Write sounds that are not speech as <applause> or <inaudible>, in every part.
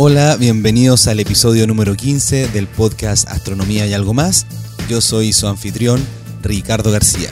Hola, bienvenidos al episodio número 15 del podcast Astronomía y algo más. Yo soy su anfitrión, Ricardo García.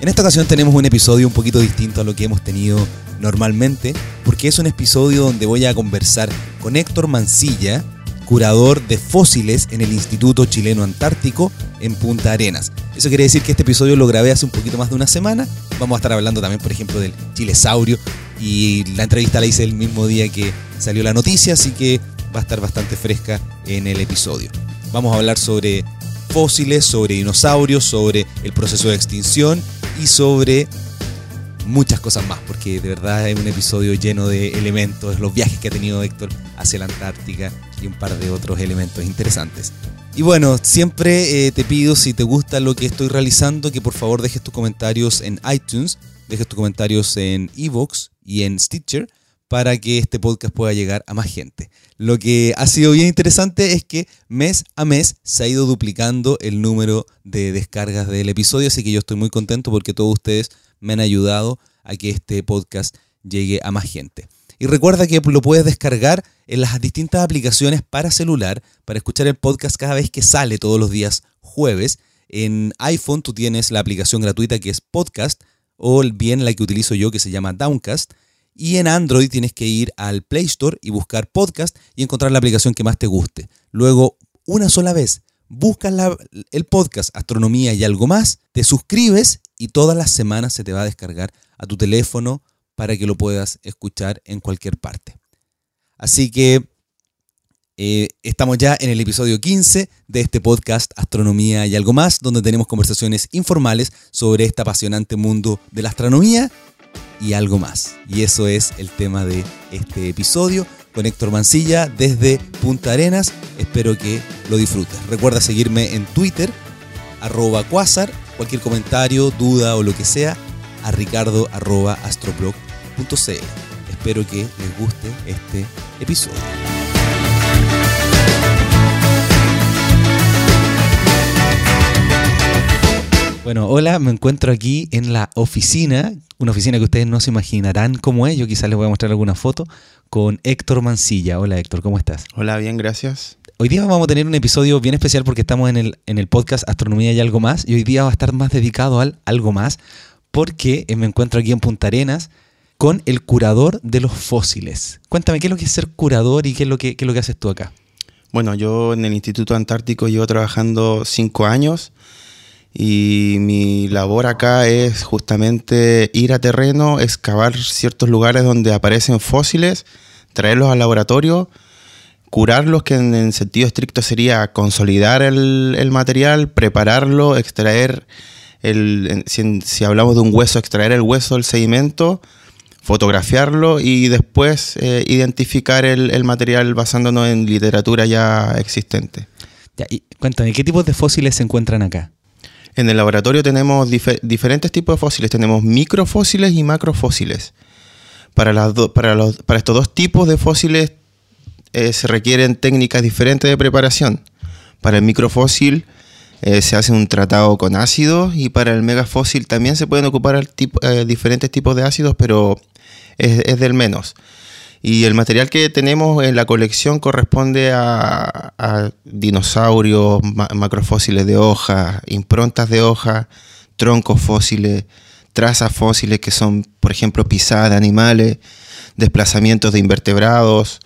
En esta ocasión tenemos un episodio un poquito distinto a lo que hemos tenido normalmente, porque es un episodio donde voy a conversar con Héctor Mancilla, curador de fósiles en el Instituto Chileno Antártico en Punta Arenas. Eso quiere decir que este episodio lo grabé hace un poquito más de una semana. Vamos a estar hablando también, por ejemplo, del chilesaurio y la entrevista la hice el mismo día que salió la noticia, así que va a estar bastante fresca en el episodio. Vamos a hablar sobre fósiles, sobre dinosaurios, sobre el proceso de extinción y sobre muchas cosas más, porque de verdad es un episodio lleno de elementos, los viajes que ha tenido Héctor hacia la Antártica y un par de otros elementos interesantes. Y bueno, siempre eh, te pido si te gusta lo que estoy realizando, que por favor dejes tus comentarios en iTunes, dejes tus comentarios en Evox y en Stitcher para que este podcast pueda llegar a más gente. Lo que ha sido bien interesante es que mes a mes se ha ido duplicando el número de descargas del episodio, así que yo estoy muy contento porque todos ustedes me han ayudado a que este podcast llegue a más gente. Y recuerda que lo puedes descargar en las distintas aplicaciones para celular para escuchar el podcast cada vez que sale todos los días jueves. En iPhone tú tienes la aplicación gratuita que es Podcast o bien la que utilizo yo que se llama Downcast. Y en Android tienes que ir al Play Store y buscar podcast y encontrar la aplicación que más te guste. Luego, una sola vez, buscas el podcast Astronomía y algo más, te suscribes y todas las semanas se te va a descargar a tu teléfono para que lo puedas escuchar en cualquier parte. Así que eh, estamos ya en el episodio 15 de este podcast Astronomía y algo más, donde tenemos conversaciones informales sobre este apasionante mundo de la astronomía y algo más. Y eso es el tema de este episodio con Héctor Mancilla desde Punta Arenas. Espero que lo disfrutes. Recuerda seguirme en Twitter, arroba Quasar, cualquier comentario, duda o lo que sea, a ricardo arroba astroblog.cl. Espero que les guste este episodio. Bueno, hola, me encuentro aquí en la oficina, una oficina que ustedes no se imaginarán cómo es, yo quizás les voy a mostrar alguna foto, con Héctor Mancilla. Hola Héctor, ¿cómo estás? Hola, bien, gracias. Hoy día vamos a tener un episodio bien especial porque estamos en el, en el podcast Astronomía y algo más, y hoy día va a estar más dedicado al algo más, porque me encuentro aquí en Punta Arenas con el curador de los fósiles. Cuéntame, ¿qué es lo que es ser curador y qué es lo que, qué es lo que haces tú acá? Bueno, yo en el Instituto Antártico llevo trabajando cinco años y mi labor acá es justamente ir a terreno, excavar ciertos lugares donde aparecen fósiles, traerlos al laboratorio, curarlos, que en, sentido estricto sería consolidar el, material, prepararlo, extraer, el, si, hablamos de un hueso, extraer el hueso del sedimento, fotografiarlo y después eh, identificar el, material basándonos en literatura ya existente. cuéntame, ¿qué tipos de fósiles se encuentran acá? En el laboratorio tenemos diferentes tipos de fósiles. Tenemos microfósiles y macrofósiles. Para, estos dos tipos de fósiles eh, se requieren técnicas diferentes de preparación. Para el microfósil eh, se hace un tratado con ácidos y para el megafósil también se pueden ocupar eh, diferentes tipos de ácidos, pero es del menos. Y el material que tenemos en la colección corresponde a, dinosaurios, macrofósiles de hoja, improntas de hoja, troncos fósiles, trazas fósiles que son, por ejemplo, pisadas de animales, desplazamientos de invertebrados.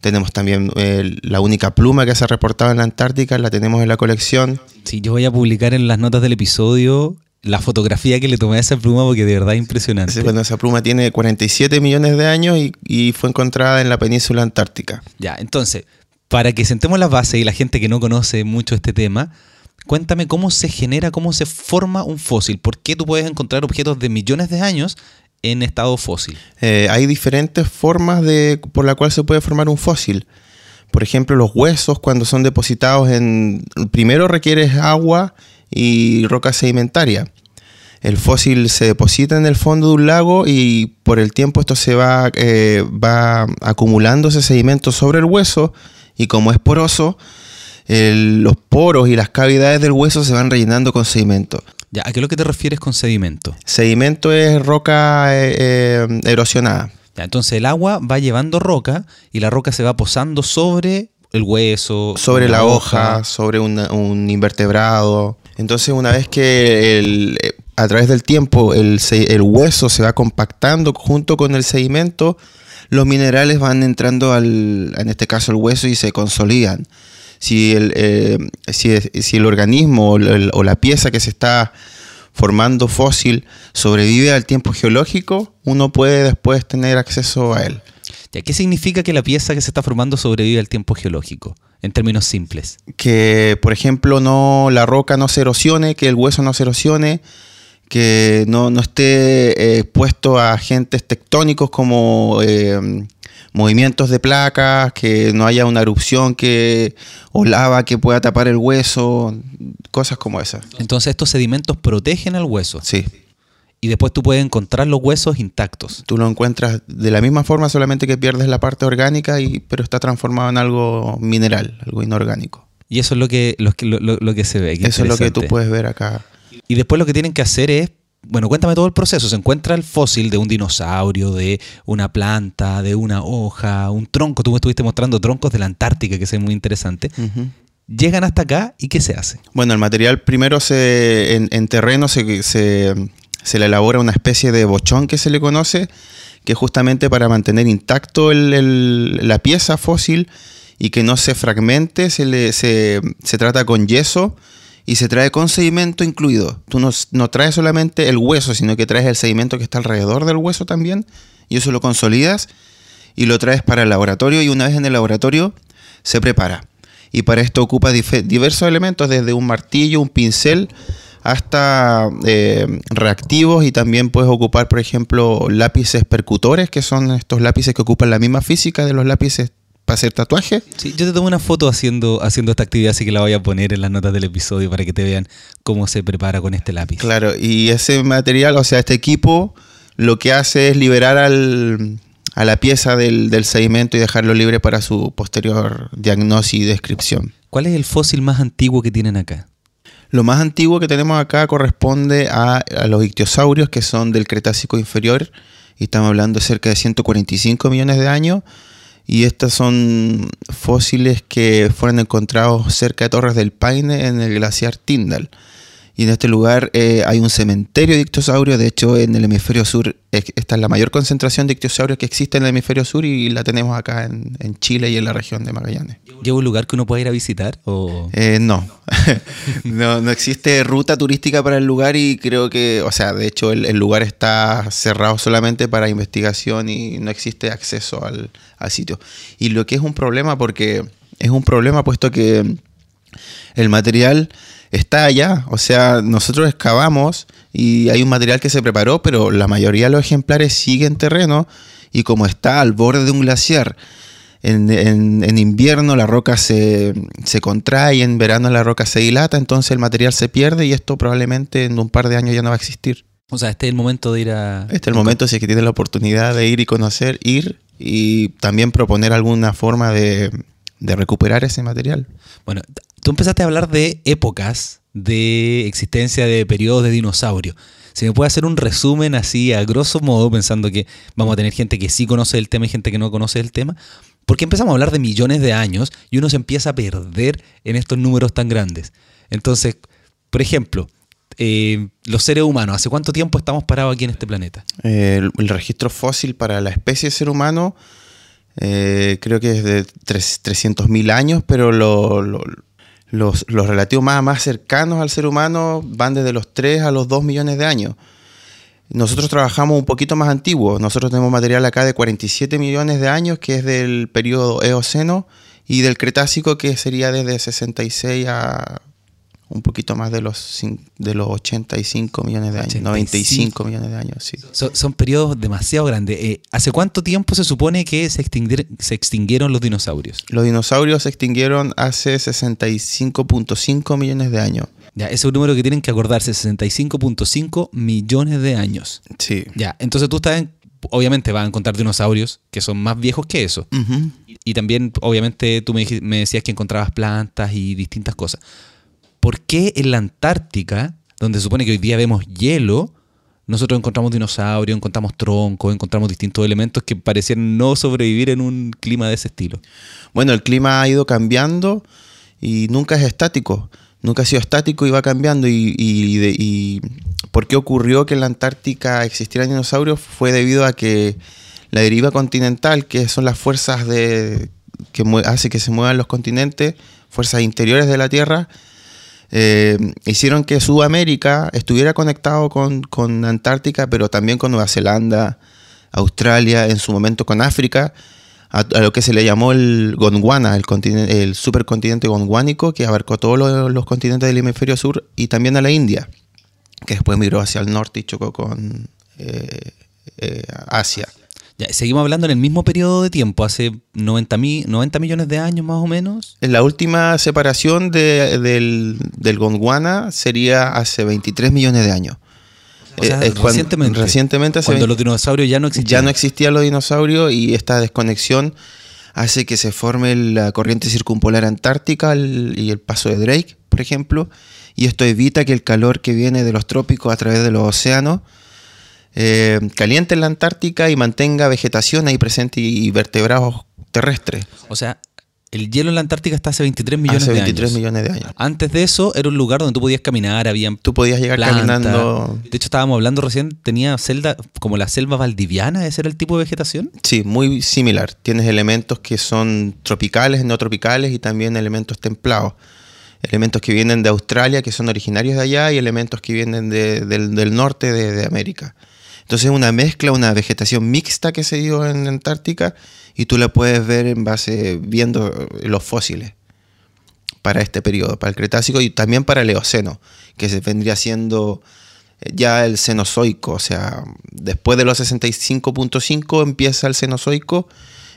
Tenemos también eh, la única pluma que se ha reportado en la Antártica, la tenemos en la colección. Sí, yo voy a publicar en las notas del episodio la fotografía que le tomé a esa pluma porque de verdad es impresionante. bueno, esa pluma tiene 47 millones de años y, fue encontrada en la península antártica. Ya, entonces, para que sentemos las bases y la gente que no conoce mucho este tema, cuéntame cómo se genera, cómo se forma un fósil. ¿Por qué tú puedes encontrar objetos de millones de años en estado fósil? Eh, hay diferentes formas de, por la cual se puede formar un fósil. Por ejemplo, los huesos cuando son depositados en... Primero requieres agua y roca sedimentaria. El fósil se deposita en el fondo de un lago y por el tiempo esto se va, eh, va acumulando ese sedimento sobre el hueso y como es poroso, los poros y las cavidades del hueso se van rellenando con sedimento. Ya, ¿A qué es lo que te refieres con sedimento? Sedimento es roca eh, eh, erosionada. Ya, entonces el agua va llevando roca y la roca se va posando sobre el hueso. sobre la hoja, sobre una- un invertebrado. Entonces, una vez que el- eh, a través del tiempo el, el hueso se va compactando junto con el sedimento, los minerales van entrando al, en este caso, el hueso y se consolidan. Si el, eh, si, el organismo o o la pieza que se está formando fósil sobrevive al tiempo geológico, uno puede después tener acceso a él. ¿Qué significa que la pieza que se está formando sobrevive al tiempo geológico? En términos simples. que por ejemplo no la roca no se erosione, que el hueso no se erosione, que no, no esté eh, expuesto a agentes tectónicos como eh, movimientos de placas, que no haya una erupción que o lava que pueda tapar el hueso, cosas como esas. Entonces estos sedimentos protegen al hueso. Sí, Y después tú puedes encontrar los huesos intactos. tú lo encuentras de la misma forma, solamente que pierdes la parte orgánica, y, pero está transformado en algo mineral, algo inorgánico. Y eso es lo que, lo, que- lo- lo- lo que se ve. Eso es lo que tú puedes ver acá. Y después lo que tienen que hacer es, bueno, cuéntame todo el proceso. Se encuentra el fósil de un dinosaurio, de una planta, de una hoja, un tronco. Tú me estuviste mostrando troncos de la Antártica, que es muy interesante. Llegan hasta acá y ¿qué se hace? Bueno, el material primero se, en, en terreno se, se- se le elabora una especie de bochón que se le conoce, que justamente para mantener intacto el- la pieza fósil y que no se fragmente, se, le, se, se trata con yeso y se trae con sedimento incluido. Tú no, no traes solamente el hueso, sino que traes el sedimento que está alrededor del hueso también, y eso lo consolidas y lo traes para el laboratorio y una vez en el laboratorio se prepara. Y para esto ocupa diversos elementos, desde un martillo, un pincel, hasta eh, reactivos y también puedes ocupar, por ejemplo, lápices percutores, que son estos lápices que ocupan la misma física de los lápices para hacer tatuaje. Sí, yo te tomé una foto haciendo, haciendo esta actividad, así que la voy a poner en las notas del episodio para que te vean cómo se prepara con este lápiz. Claro, y ese material, o sea, este equipo lo que hace es liberar al, a la pieza del, del sedimento y dejarlo libre para su posterior diagnosis y descripción. ¿Cuál es el fósil más antiguo que tienen acá? Lo más antiguo que tenemos acá corresponde a, los ictiosaurios que son del Cretácico inferior y estamos hablando de cerca de 145 millones de años y estos son fósiles que fueron encontrados cerca de Torres del Paine en el glaciar Tyndall. Y en este lugar eh, hay un cementerio de ictiosaurios, de hecho en el hemisferio sur esta es la mayor concentración de ictiosaurios que existe en el hemisferio sur y la tenemos acá en, en Chile y en la región de Magallanes. ¿Lleva un lugar que uno pueda ir a visitar? O... Eh, no. <laughs> no, no existe ruta turística para el lugar y creo que, o sea, de hecho el, el lugar está cerrado solamente para investigación y no existe acceso al, al sitio. Y lo que es un problema porque es un problema puesto que el material está allá, o sea, nosotros excavamos y hay un material que se preparó, pero la mayoría de los ejemplares siguen terreno y como está al borde de un glaciar, en, en- en invierno la roca se, se contrae y en verano la roca se dilata, entonces el material se pierde y esto probablemente en un par de años ya no va a existir. O sea, este es el momento de ir a... Este es el momento, si es que tienen la oportunidad de ir y conocer, ir y también proponer alguna forma de, de recuperar ese material. Bueno, tú empezaste a hablar de épocas de existencia de periodos de dinosaurio. Si me puede hacer un resumen así a grosso modo, pensando que vamos a tener gente que sí conoce el tema y gente que no conoce el tema, porque empezamos a hablar de millones de años y uno se empieza a perder en estos números tan grandes. Entonces, por ejemplo, eh, los seres humanos, ¿hace cuánto tiempo estamos parados aquí en este planeta? Eh, el, registro fósil para la especie ser humano eh, creo que es de tres- 300.000 años, pero lo- lo- los, los relativos más, más cercanos al ser humano van desde los 3 a los 2 millones de años. Nosotros trabajamos un poquito más antiguo. Nosotros tenemos material acá de 47 millones de años, que es del periodo Eoceno, y del Cretácico, que sería desde 66 a un poquito más de los, de los 85 millones de años, 85. 95 millones de años, sí. Son, son periodos demasiado grandes. Eh, ¿Hace cuánto tiempo se supone que se, extinguir- se extinguieron los dinosaurios? Los dinosaurios se extinguieron hace 65.5 millones de años. Ya, ese es un número que tienen que acordarse, 65.5 millones de años. Sí. Ya, entonces tú estás, en- obviamente vas a encontrar dinosaurios que son más viejos que eso. Y también, obviamente, tú me, me decías que encontrabas plantas y distintas cosas. ¿Por qué en la Antártica, donde se supone que hoy día vemos hielo, nosotros encontramos dinosaurios, encontramos troncos, encontramos distintos elementos que parecían no sobrevivir en un clima de ese estilo. Bueno, el clima ha ido cambiando y nunca es estático. Nunca ha sido estático y va cambiando. Y, y, por qué ocurrió que en la Antártica existieran dinosaurios fue debido a que la deriva continental, que son las fuerzas de, que hace que se muevan los continentes, fuerzas interiores de la Tierra, eh, hicieron que Sudamérica estuviera conectado con, con Antártica, pero también con Nueva Zelanda, Australia, en su momento con África, a, lo que se le llamó el Gondwana, el, el supercontinente gondwánico, que abarcó todos los, los continentes del hemisferio sur y también a la India, que después migró hacia el norte y chocó con eh, eh, Asia. Ya, seguimos hablando en el mismo periodo de tiempo, hace 90, mi- 90 millones de años más o menos. En la última separación de- del, del Gondwana sería hace 23 millones de años. O sea, Eh, recientemente. recientemente hace cuando 20 los dinosaurios ya no existían. ya no existían los dinosaurios y esta desconexión hace que se forme la corriente circumpolar antártica el- y el paso de Drake, por ejemplo, y esto evita que el calor que viene de los trópicos a través de los océanos eh, caliente en la Antártica y mantenga vegetación ahí presente y, y vertebrados terrestres. O sea, el hielo en la Antártica está hace 23 millones hace de 23 años. millones de años. Antes de eso era un lugar donde tú podías caminar, había Tú podías llegar caminando. De hecho, estábamos hablando recién, tenía celda, como la selva valdiviana, ese era el tipo de vegetación. Sí, muy similar. Tienes elementos que son tropicales, no tropicales y también elementos templados. Elementos que vienen de Australia, que son originarios de allá, y elementos que vienen de- del, del norte de, de América. Entonces una mezcla, una vegetación mixta que se dio en Antártica y tú la puedes ver en base, viendo los fósiles para este periodo, para el Cretácico y también para el Eoceno, que se vendría siendo eh, ya el Cenozoico, o sea, después de los 65.5 empieza el Cenozoico,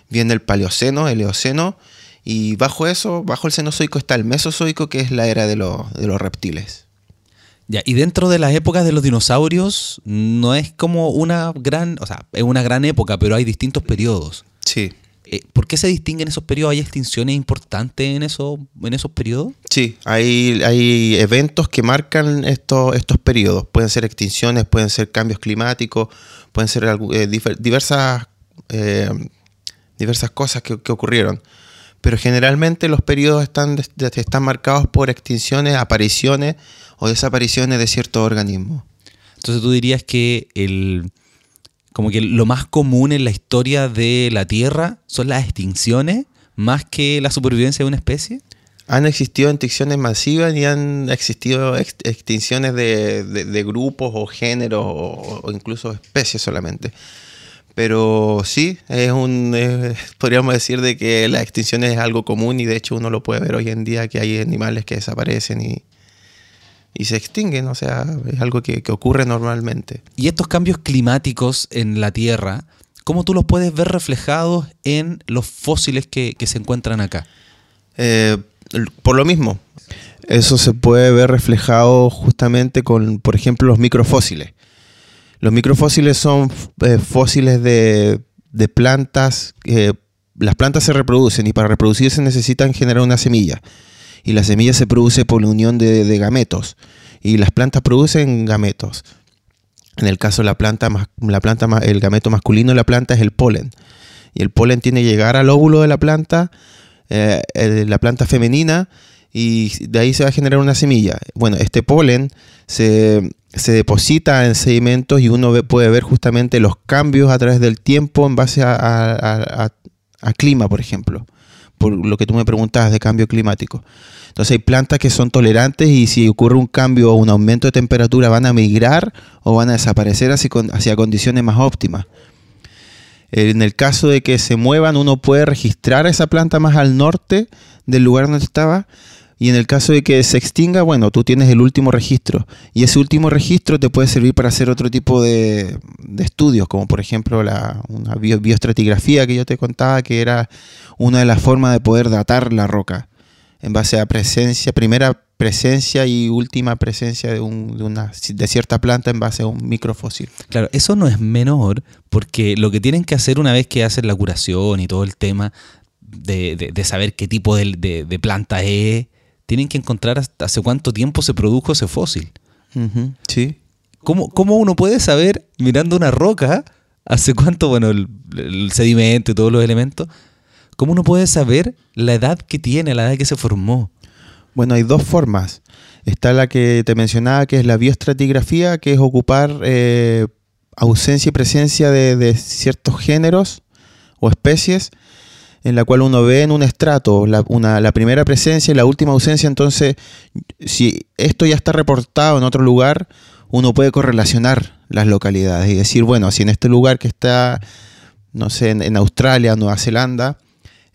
viene el Paleoceno, el Eoceno, y bajo eso, bajo el Cenozoico está el Mesozoico, que es la era de, de los reptiles. Ya, y dentro de las épocas de los dinosaurios, no es como una gran, o sea, es una gran época, pero hay distintos periodos. Sí, Eh, ¿Por qué se distinguen esos periodos? ¿Hay extinciones importantes en, eso, en esos periodos? sí, hay, hay eventos que marcan estos, estos periodos. Pueden ser extinciones, pueden ser cambios climáticos, pueden ser eh, diversas, eh, diversas cosas que, que ocurrieron. Pero generalmente los periodos están, están marcados por extinciones, apariciones o desapariciones de ciertos organismos. Entonces tú dirías que el como que lo más común en la historia de la Tierra son las extinciones más que la supervivencia de una especie. Han existido extinciones masivas y han existido ex- extinciones de, de- de grupos o géneros o, o incluso especies solamente. Pero sí, es un, es- podríamos decir de que la extinción es algo común y de hecho uno lo puede ver hoy en día que hay animales que desaparecen y, y se extinguen, o sea, es algo que, que ocurre normalmente. Y estos cambios climáticos en la Tierra, ¿cómo tú los puedes ver reflejados en los fósiles que, que se encuentran acá? Eh, por lo mismo, eso se puede ver reflejado justamente con, por ejemplo, los microfósiles. Los microfósiles son eh, fósiles de, de plantas. las plantas se reproducen y para reproducirse necesitan generar una semilla. Y la semilla se produce por la unión de, gametos. Y las plantas producen gametos. En el caso de la planta, la planta, el gameto masculino de la planta es el polen. Y el polen tiene que llegar al óvulo de la planta, eh, la planta femenina, y de ahí se va a generar una semilla. Bueno, este polen se, deposita en sedimentos y uno puede ver justamente los cambios a través del tiempo en base a- a- a- a clima, por ejemplo, por lo que tú me preguntabas de cambio climático. Entonces hay plantas que son tolerantes y si ocurre un cambio o un aumento de temperatura van a migrar o van a desaparecer hacia, hacia condiciones más óptimas. En el caso de que se muevan, uno puede registrar esa planta más al norte del lugar donde estaba. Y en el caso de que se extinga, bueno, tú tienes el último registro. Y ese último registro te puede servir para hacer otro tipo de, de estudios, como por ejemplo la, una bio- bioestratigrafía que yo te contaba, que era una de las formas de poder datar la roca en base a presencia, primera presencia y última presencia de, un- de una, de cierta planta en base a un microfósil. Claro, eso no es menor, porque lo que tienen que hacer una vez que hacen la curación y todo el tema de, de- de saber qué tipo de planta es, tienen que encontrar hasta hace cuánto tiempo se produjo ese fósil. Sí. ¿Cómo, ¿Cómo uno puede saber, mirando una roca, hace cuánto, bueno, el, el sedimento y todos los elementos, cómo uno puede saber la edad que tiene, la edad que se formó? Bueno, hay dos formas. Está la que te mencionaba, que es la bioestratigrafía, que es ocupar eh, ausencia y presencia de, de ciertos géneros o especies en la cual uno ve en un estrato la, una, la primera presencia y la última ausencia, entonces si esto ya está reportado en otro lugar, uno puede correlacionar las localidades y decir, bueno, si en este lugar que está, no sé, en, Australia, Nueva Zelanda,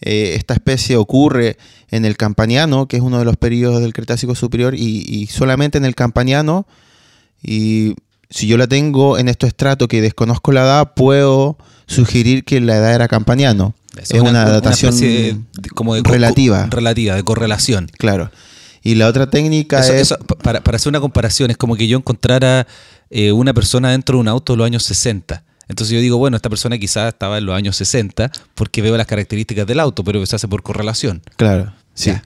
eh, esta especie ocurre en el Campaniano, que es uno de los periodos del Cretácico Superior, y, y solamente en el Campaniano, y si yo la tengo en este estrato que desconozco la edad, puedo sugerir que la edad era Campaniano. Es, es una, una, datación de, como de relativa. relativa, de correlación. Claro. Y la otra técnica eso, es... Eso, para, para, hacer una comparación, es como que yo encontrara eh, una persona dentro de un auto de los años 60. Entonces yo digo, bueno, esta persona quizás estaba en los años 60 porque veo las características del auto, pero se hace por correlación. Claro, sí. Ya.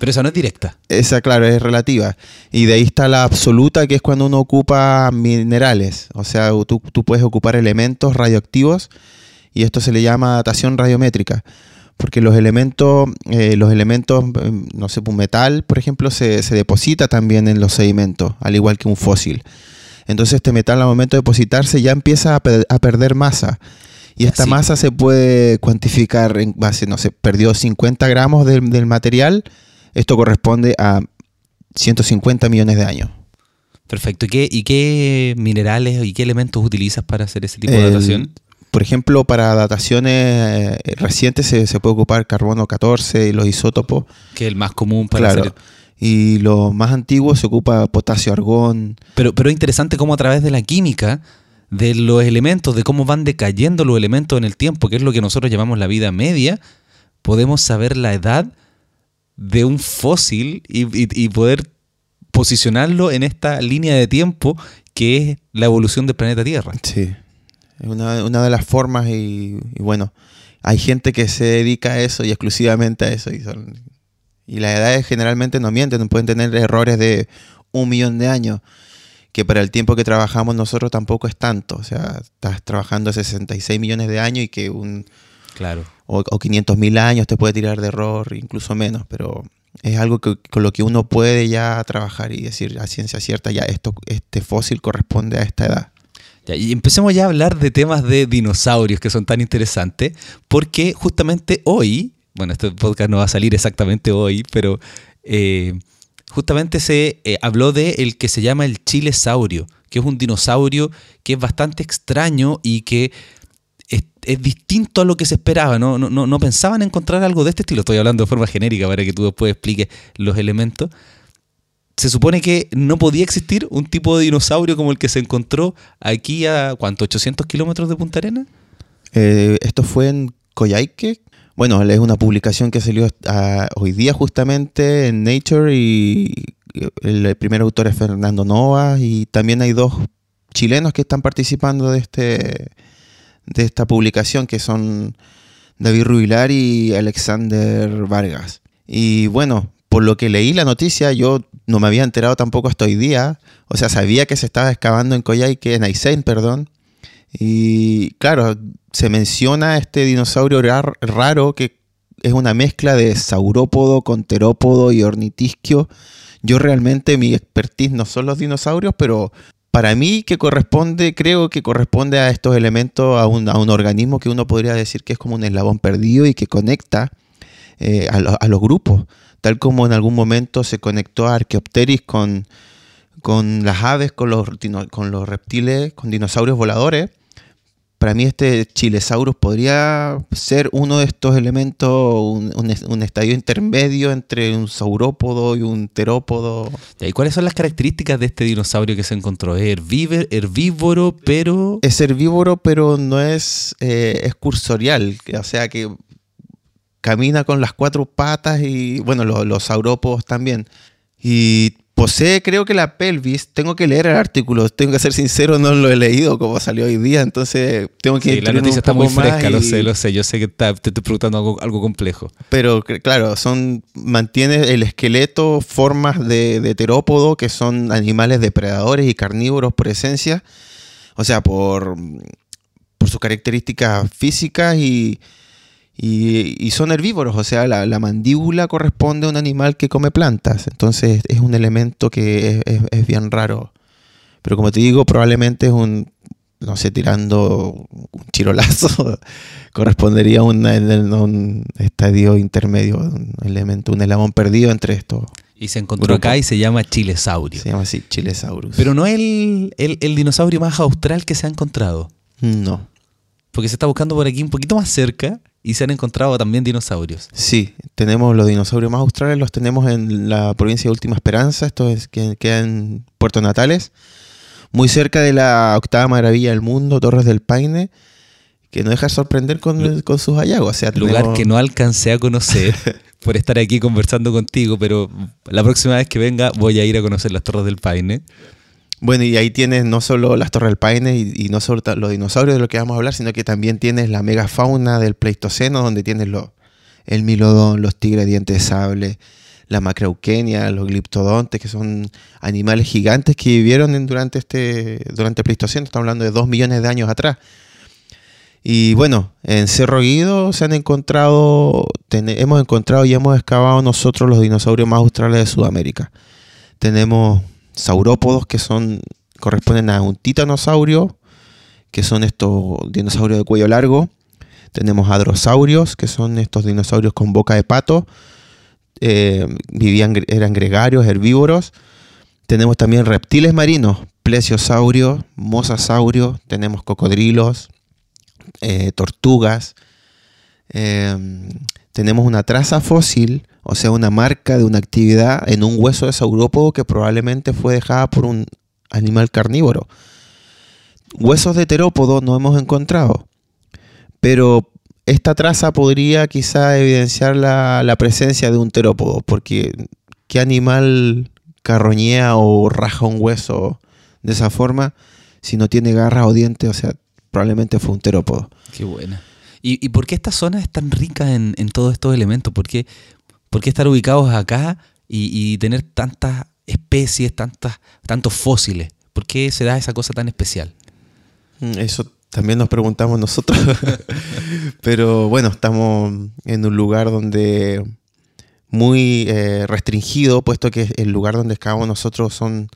Pero esa no es directa. Esa, claro, es relativa. Y de ahí está la absoluta, que es cuando uno ocupa minerales. O sea, tú, tú puedes ocupar elementos radioactivos y esto se le llama datación radiométrica. Porque los elementos, eh, los elementos, no sé, un metal, por ejemplo, se, se, deposita también en los sedimentos, al igual que un fósil. Entonces este metal al momento de depositarse ya empieza a, per a perder masa. Y esta Así. masa se puede cuantificar en base, no sé, perdió 50 gramos del, del material, esto corresponde a 150 millones de años. Perfecto. ¿Y qué, ¿Y qué, minerales y qué elementos utilizas para hacer ese tipo de El, datación? Por ejemplo, para dataciones eh, recientes se, se, puede ocupar carbono 14 y los isótopos. Que es el más común para claro. hacer. Y lo más antiguo se ocupa potasio argón. Pero, pero es interesante cómo a través de la química de los elementos, de cómo van decayendo los elementos en el tiempo, que es lo que nosotros llamamos la vida media, podemos saber la edad de un fósil y, y, y poder posicionarlo en esta línea de tiempo que es la evolución del planeta Tierra. Sí, es una, una de las formas y, y, bueno, hay gente que se dedica a eso y exclusivamente a eso y, son, y las edades generalmente no mienten, pueden tener errores de un millón de años que para el tiempo que trabajamos nosotros tampoco es tanto. O sea, estás trabajando 66 millones de años y que un... Claro. O, o 500 mil años te puede tirar de error, incluso menos, pero es algo que, con lo que uno puede ya trabajar y decir a ciencia cierta, ya esto, este fósil corresponde a esta edad. Y empecemos ya a hablar de temas de dinosaurios que son tan interesantes, porque justamente hoy, bueno, este podcast no va a salir exactamente hoy, pero eh, justamente se eh, habló de el que se llama el chilesaurio, que es un dinosaurio que es bastante extraño y que es, es, distinto a lo que se esperaba. No, no, no pensaban encontrar algo de este estilo. Estoy hablando de forma genérica para que tú después expliques los elementos. Se supone que no podía existir un tipo de dinosaurio como el que se encontró aquí a, ¿cuánto? ¿800 kilómetros de Punta Arena? Eh, esto fue en Coyhaique. Bueno, es una publicación que salió hoy día justamente en Nature y el primer autor es Fernando Nova y también hay dos chilenos que están participando de este de esta publicación, que son David Rubilar y Alexander Vargas. Y bueno, por lo que leí la noticia, yo no me había enterado tampoco hasta hoy día. O sea, sabía que se estaba excavando en Coyhaique, en Aysén, perdón. Y claro, se menciona este dinosaurio rar, raro que es una mezcla de saurópodo con terópodo y ornitisquio. Yo realmente mi expertise no son los dinosaurios, pero para mí que corresponde, creo que corresponde a estos elementos, a un, a un, organismo que uno podría decir que es como un eslabón perdido y que conecta eh, a, a, los grupos, tal como en algún momento se conectó a Archaeopteryx con, con las aves, con los, con los reptiles, con dinosaurios voladores. Para mí este Chilesaurus podría ser uno de estos elementos, un, un, un, estadio intermedio entre un saurópodo y un terópodo. ¿Y cuáles son las características de este dinosaurio que se encontró? ¿Es herbívoro, herbívoro pero...? Es herbívoro, pero no es, eh, es cursorial, o sea que camina con las cuatro patas y, bueno, los, los saurópodos también. Y posee, creo que la pelvis, tengo que leer el artículo, tengo que ser sincero, no lo he leído como salió hoy día, entonces tengo que... Sí, la noticia está muy fresca, lo sé, lo sé. Yo sé que está- te estoy preguntando algo, algo complejo. Pero claro, son mantiene el esqueleto formas de, de terópodo que son animales depredadores y carnívoros por esencia, o sea, por, por sus características físicas y, y, y son herbívoros, o sea, la, la mandíbula corresponde a un animal que come plantas, entonces es un elemento que es, es- es bien raro. Pero como te digo, probablemente es un, no sé, tirando un chirolazo, <laughs> correspondería a un, estadio intermedio, un elemento, un eslabón perdido entre estos. Y se encontró acá y se llama Chilesaurio. Se llama así, Chilesaurus. Pero no es el, el- el dinosaurio más austral que se ha encontrado. no. Porque se está buscando por aquí un poquito más cerca y se han encontrado también dinosaurios. Sí, tenemos los dinosaurios más australes, los tenemos en la provincia de Última Esperanza, esto es que queda en Puerto Natales, muy cerca de la octava maravilla del mundo, Torres del Paine, que no deja de sorprender con, con sus hallazgos. O sea, Lugar que no alcancé a conocer <laughs> por estar aquí conversando contigo, pero la próxima vez que venga voy a ir a conocer las Torres del Paine. Bueno, y ahí tienes no solo las Torres del Paine y, no solo los dinosaurios de lo que vamos a hablar, sino que también tienes la megafauna del Pleistoceno, donde tienes los, el milodón, los tigres dientes de sable, la macrauquenia, los gliptodontes, que son animales gigantes que vivieron durante, este, durante el Pleistoceno, estamos hablando de dos millones de años atrás. Y bueno, en Cerro Guido se han encontrado, hemos encontrado y hemos excavado nosotros los dinosaurios más australes de Sudamérica. Tenemos saurópodos que son corresponden a un titanosaurio, que son estos dinosaurios de cuello largo. Tenemos hadrosaurios, que son estos dinosaurios con boca de pato. Eh, vivían, eran gregarios, herbívoros. Tenemos también reptiles marinos, plesiosaurio, mosasaurio, tenemos cocodrilos, eh, tortugas. Eh, tenemos una traza fósil, o sea, una marca de una actividad en un hueso de saurópodo que probablemente fue dejada por un animal carnívoro. Huesos de terópodo no hemos encontrado, pero esta traza podría quizá evidenciar la, presencia de un terópodo, porque ¿qué animal carroñea o raja un hueso de esa forma si no tiene garras o dientes? O sea, probablemente fue un terópodo. Qué buena. ¿Y, por qué esta zona es tan rica en, en todos estos elementos? ¿Por qué, estar ubicados acá y, y tener tantas especies, tantas, tantos fósiles? ¿Por qué se da esa cosa tan especial? Mm, Eso también nos preguntamos nosotros. <laughs> Pero bueno, estamos en un lugar donde muy eh, restringido, puesto que el lugar donde excavamos nosotros son,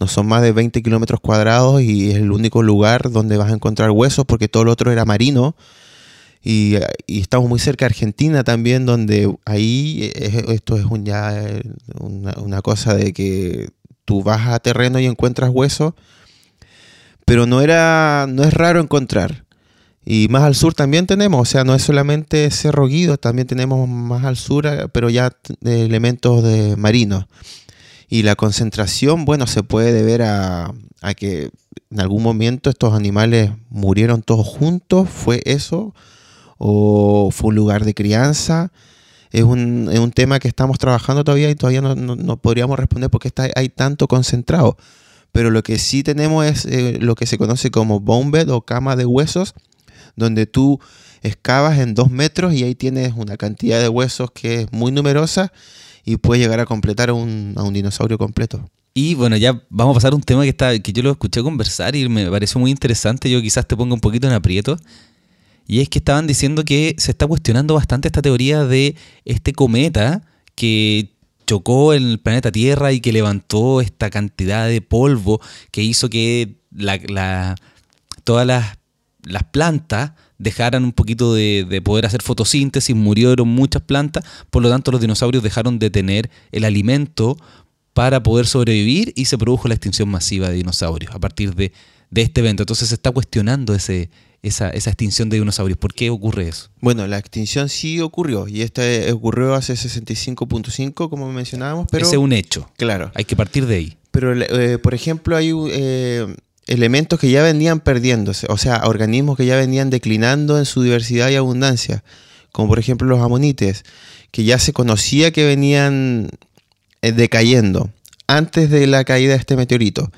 no son más de 20 kilómetros cuadrados y es el único lugar donde vas a encontrar huesos porque todo lo otro era marino. Y, estamos muy cerca de Argentina también, donde ahí eh, esto es un, ya una, cosa de que tú vas a terreno y encuentras huesos pero no era no es raro encontrar. Y más al sur también tenemos, o sea, no es solamente Cerro Guido, también tenemos más al sur, pero ya elementos de marinos. Y la concentración, bueno, se puede deber a, a que en algún momento estos animales murieron todos juntos, ¿fue eso? ¿O fue un lugar de crianza? Es un, es un tema que estamos trabajando todavía y todavía no, no- podríamos responder porque está, hay tanto concentrado. Pero lo que sí tenemos es eh, lo que se conoce como bone bed o cama de huesos, donde tú excavas en dos metros y ahí tienes una cantidad de huesos que es muy numerosa y puede llegar a completar un, a un dinosaurio completo. Y bueno, ya vamos a pasar a un tema que, está, que yo lo escuché conversar y me pareció muy interesante. Yo quizás te ponga un poquito en aprieto. Y es que estaban diciendo que se está cuestionando bastante esta teoría de este cometa que chocó en el planeta Tierra y que levantó esta cantidad de polvo que hizo que todas las, plantas dejaran un poquito de, de poder hacer fotosíntesis, murieron muchas plantas, por lo tanto los dinosaurios dejaron de tener el alimento para poder sobrevivir y se produjo la extinción masiva de dinosaurios a partir de este evento. Entonces se está cuestionando ese, esa, esa extinción de dinosaurios. ¿Por qué ocurre eso? Bueno, la extinción sí ocurrió y esta ocurrió hace 65.5 como mencionábamos, pero ese es un hecho. claro. Hay que partir de ahí. Pero, eh, por ejemplo, hay eh, elementos que ya venían perdiéndose, o sea, organismos que ya venían declinando en su diversidad y abundancia, como por ejemplo los amonites, que ya se conocía que venían eh, decayendo. antes de la caída de este meteorito.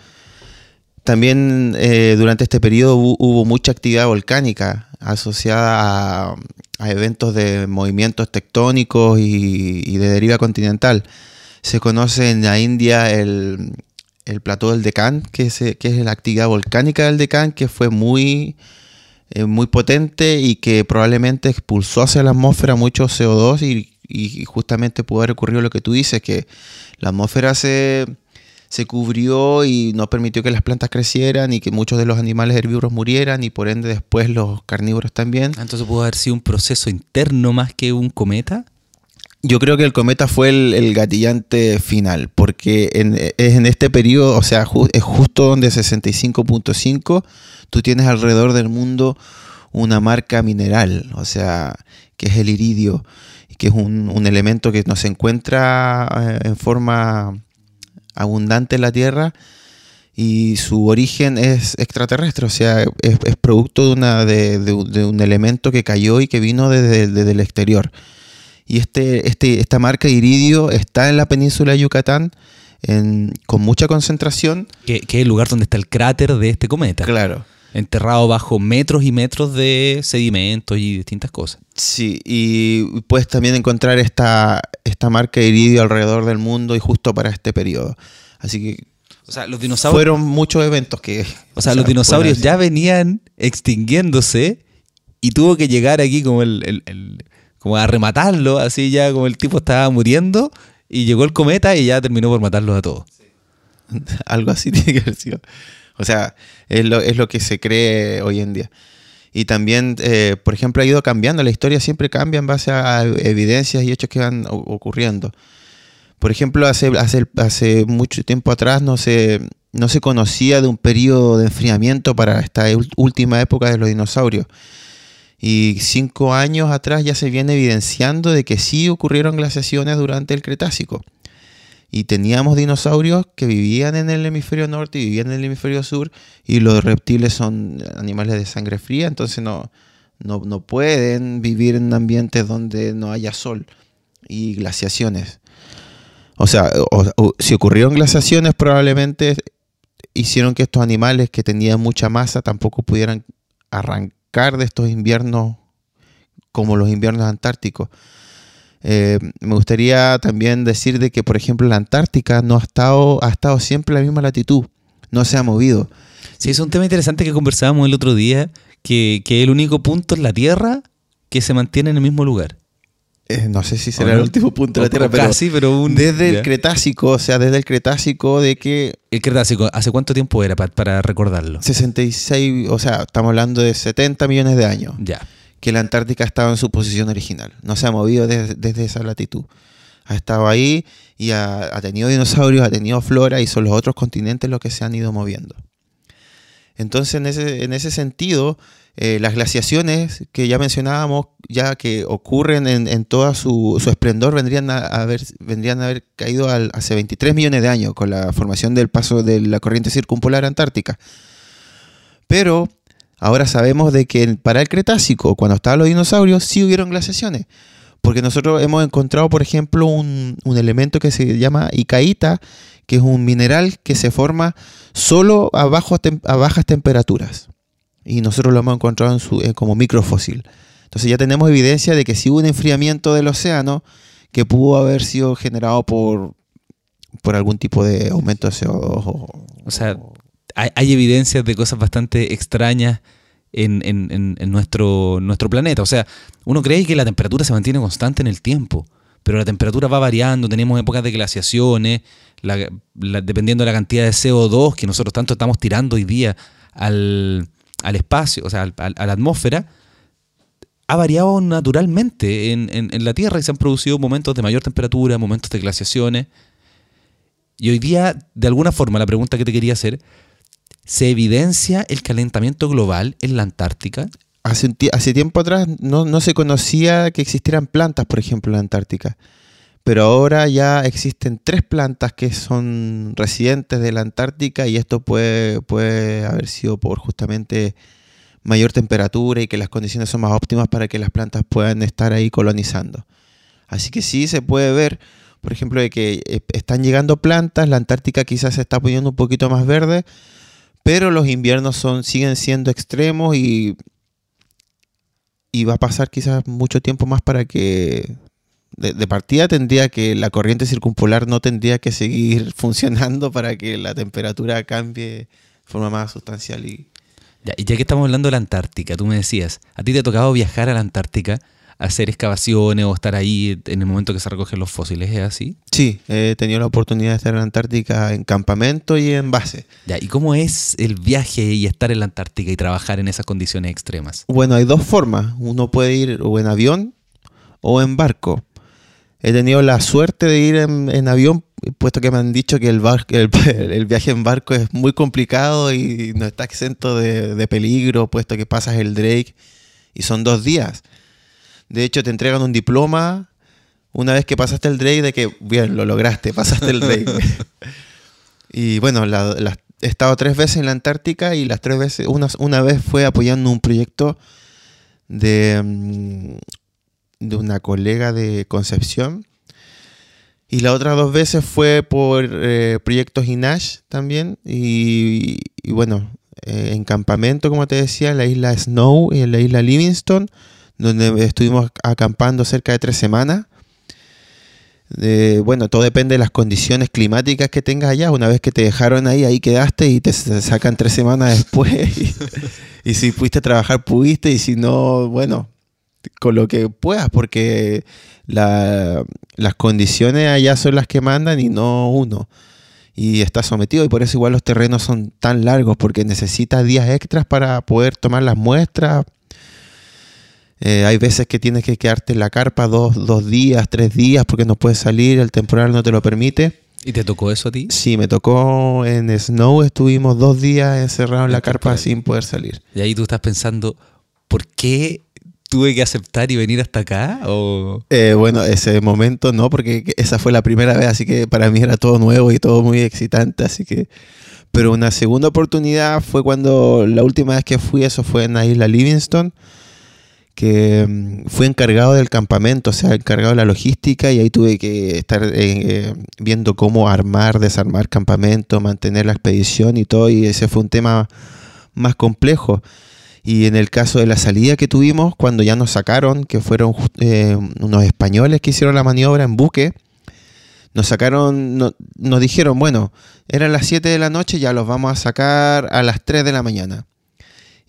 También eh, durante este periodo hubo, mucha actividad volcánica asociada a, eventos de movimientos tectónicos y, de deriva continental. Se conoce en la India el, el plató del Deccan, que es, que es la actividad volcánica del Deccan, que fue muy, eh, muy potente y que probablemente expulsó hacia la atmósfera mucho CO2 y, y justamente pudo haber ocurrido lo que tú dices, que la atmósfera se se cubrió y no permitió que las plantas crecieran y que muchos de los animales herbívoros murieran y por ende después los carnívoros también. Entonces pudo haber sido un proceso interno más que un cometa. Yo creo que el cometa fue el, gatillante final, porque en, es en este periodo, o sea, es justo donde 65.5, tú tienes alrededor del mundo una marca mineral, o sea, que es el iridio, que es un, un elemento que no se encuentra eh, en forma abundante en la Tierra y su origen es extraterrestre, o sea, es, producto de, una, de, un elemento que cayó y que vino desde, el exterior. Y este, este, esta marca iridio está en la península de Yucatán con mucha concentración. Que, es el lugar donde está el cráter de este cometa. Claro. Enterrado bajo metros y metros de sedimentos y distintas cosas. Sí, y puedes también encontrar esta, esta marca de iridio alrededor del mundo y justo para este periodo. Así que o sea, los dinosaurios. Fueron muchos eventos que. <laughs> O sea, los dinosaurios ya venían extinguiéndose y tuvo que llegar aquí como el, como a rematarlo, así ya como el tipo estaba muriendo y llegó el cometa y ya terminó por matarlos a todos. <laughs> Algo así <laughs> tiene que haber sido. O sea, es lo, es lo que se cree hoy en día. Y también, eh, por ejemplo, ha ido cambiando. La historia siempre cambia en base a evidencias y hechos que van ocurriendo. Por ejemplo, hace, hace, mucho tiempo atrás no se, no se conocía de un periodo de enfriamiento para esta última época de los dinosaurios. Y cinco años atrás ya se viene evidenciando de que sí ocurrieron glaciaciones durante el Cretácico y teníamos dinosaurios que vivían en el hemisferio norte y vivían en el hemisferio sur y los reptiles son animales de sangre fría, entonces no, no, pueden vivir en ambientes donde no haya sol y glaciaciones. O sea, si ocurrieron glaciaciones probablemente hicieron que estos animales que tenían mucha masa tampoco pudieran arrancar de estos inviernos como los inviernos antárticos. Eh, me gustaría también decir de que, por ejemplo, la Antártica no ha estado, ha estado siempre en la misma latitud, no se ha movido. Sí, es un tema interesante que conversábamos el otro día, que, que el único punto en la Tierra que se mantiene en el mismo lugar. Eh, no sé si será el último punto de la Tierra, pero, casi, pero desde el Cretácico, o sea, desde el Cretácico de que... ¿El Cretácico hace cuánto tiempo era para, para recordarlo? 66, o sea, estamos hablando de 70 millones de años. Ya que la Antártica estaba en su posición original. No se ha movido desde, esa latitud. Ha estado ahí y ha, tenido dinosaurios, ha tenido flora y son los otros continentes los que se han ido moviendo. Entonces, en ese, en ese sentido, eh, las glaciaciones que ya mencionábamos, ya que ocurren en, todo su, su, esplendor, vendrían a, haber, vendrían a haber caído hace 23 millones de años con la formación del paso de la corriente circumpolar antártica. Pero Ahora sabemos de que para el Cretácico, cuando estaban los dinosaurios, sí hubieron glaciaciones. Porque nosotros hemos encontrado, por ejemplo, un, elemento que se llama icaíta, que es un mineral que se forma solo a, a bajas temperaturas. Y nosotros lo hemos encontrado en su, como microfósil. Entonces ya tenemos evidencia de que sí hubo un enfriamiento del océano que pudo haber sido generado por, por algún tipo de aumento de CO2. O, o sea, hay, evidencias de cosas bastante extrañas en, nuestro, planeta. O sea, uno cree que la temperatura se mantiene constante en el tiempo, pero la temperatura va variando, tenemos épocas de glaciaciones, dependiendo de la cantidad de CO2 que nosotros tanto estamos tirando hoy día al, espacio, o sea, a la atmósfera, ha variado naturalmente en, en, la Tierra y se han producido momentos de mayor temperatura, momentos de glaciaciones. Y hoy día, de alguna forma, la pregunta que te quería hacer ¿Se evidencia el calentamiento global en la Antártica? Hace, tiempo atrás no, se conocía que existieran plantas, por ejemplo, en la Antártica. Pero ahora ya existen tres plantas que son residentes de la Antártica y esto puede, puede haber sido por justamente mayor temperatura y que las condiciones son más óptimas para que las plantas puedan estar ahí colonizando. Así que sí se puede ver por ejemplo, de que eh, están llegando plantas, la Antártica quizás se está poniendo un poquito más verde, pero los inviernos son, siguen siendo extremos y, y va a pasar quizás mucho tiempo más para que de, partida tendría que la corriente circumpolar no tendría que seguir <laughs> funcionando para que la temperatura cambie de forma más sustancial y ya, y ya que estamos hablando de la Antártica, tú me decías, ¿a ti te ha tocado viajar a la Antártica? Hacer excavaciones o estar ahí en el momento que se recogen los fósiles, ¿es así? Sí, he tenido la oportunidad de estar en la Antártica en campamento y en base. Ya, ¿y cómo es el viaje y estar en la Antártica y trabajar en esas condiciones extremas? Bueno, hay dos formas. Uno puede ir o en avión o en barco. He tenido la suerte de ir en, avión, puesto que me han dicho que el, <laughs> el, viaje en barco es muy complicado y no está exento de, de peligro, puesto que pasas el Drake y son dos días. De hecho, te entregan un diploma una vez que pasaste el Drake de que, bien, lo lograste, <laughs> pasaste el Drake. <laughs> y bueno, he estado tres veces en la Antártica y las tres veces, una, una vez fue apoyando un proyecto de, mm, de una colega de Concepción. Y las otras dos veces fue por eh, proyectos INASH también. Y, bueno, eh, en campamento, como te decía, en la isla Snow y en la isla Livingston donde estuvimos acampando cerca de tres semanas. bueno, todo depende de las condiciones climáticas que tengas allá. Una vez que te dejaron ahí, ahí quedaste y te sacan tres semanas después. <laughs> Y, si pudiste trabajar, pudiste. Y si no, bueno, con lo que puedas, porque las condiciones allá son las que mandan y no uno. Y estás sometido y por eso igual los terrenos son tan largos, porque necesitas días extras para poder tomar las muestras, eh, hay veces que tienes que quedarte en la carpa dos, días, tres días porque no puedes salir, el temporal no te lo permite. ¿Y te tocó eso a ti? Sí, me tocó en Snow, estuvimos dos días encerrados en la carpa sin poder salir. Y ahí tú estás pensando, ¿por qué tuve que aceptar y venir hasta acá? O... Eh, bueno, ese momento no, porque esa fue la primera vez, así que para mí era todo nuevo y todo muy excitante, así que... Pero una segunda oportunidad fue cuando la última vez que fui, eso fue en la isla Livingston que mm, fue encargado del campamento, o sea, encargado de la logística y ahí tuve que estar eh, eh, viendo cómo armar, desarmar campamento, mantener la expedición y todo, y ese fue un tema más complejo. Y en el caso de la salida que tuvimos, cuando ya nos sacaron, que fueron eh, unos españoles que hicieron la maniobra en buque, nos sacaron, nos dijeron, bueno, eran las 7 de la noche, ya los vamos a sacar a las 3 de la mañana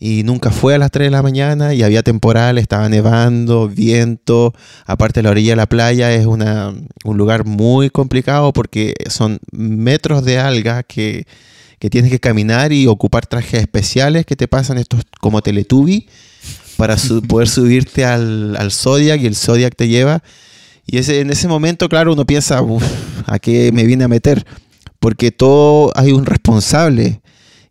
y nunca fue a las 3 de la mañana y había temporal, estaba nevando, viento, aparte la orilla de la playa es una, un lugar muy complicado porque son metros de alga que, que tienes que caminar y ocupar trajes especiales que te pasan estos como teletubi para <laughs> poder subirte al, al, Zodiac y el Zodiac te lleva. Y ese, en ese momento, claro, uno piensa, ¿a qué me vine a meter? Porque todo hay un responsable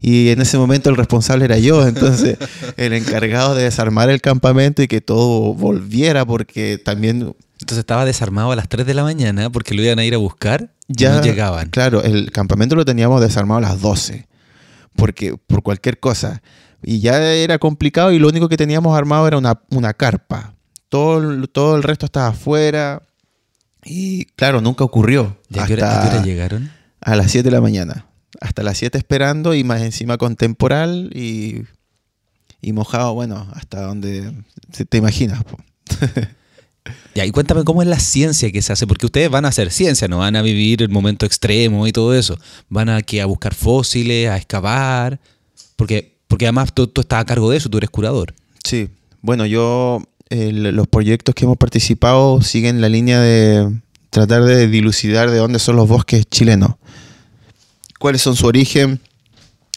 y en ese momento el responsable era yo, entonces <laughs> el encargado de desarmar el campamento y que todo volviera porque también... Entonces estaba desarmado a las 3 de la mañana porque lo iban a ir a buscar ya no llegaban. Claro, el campamento lo teníamos desarmado a las 12 porque por cualquier cosa. Y ya era complicado y lo único que teníamos armado era una, carpa. Todo, todo el resto estaba afuera. Y claro, nunca ocurrió. ¿Y a qué hora llegaron? A las 7 de la mañana hasta las 7 esperando y más encima con temporal y, y mojado, bueno, hasta donde te imaginas. Ya, <laughs> y cuéntame cómo es la ciencia que se hace, porque ustedes van a hacer ciencia, no van a vivir el momento extremo y todo eso. Van a, que a buscar fósiles, a excavar, porque, porque además tú, tú, estás a cargo de eso, tú eres curador. Sí, bueno, yo, los proyectos que hemos participado siguen la línea de tratar de dilucidar de dónde son los bosques chilenos cuáles son su origen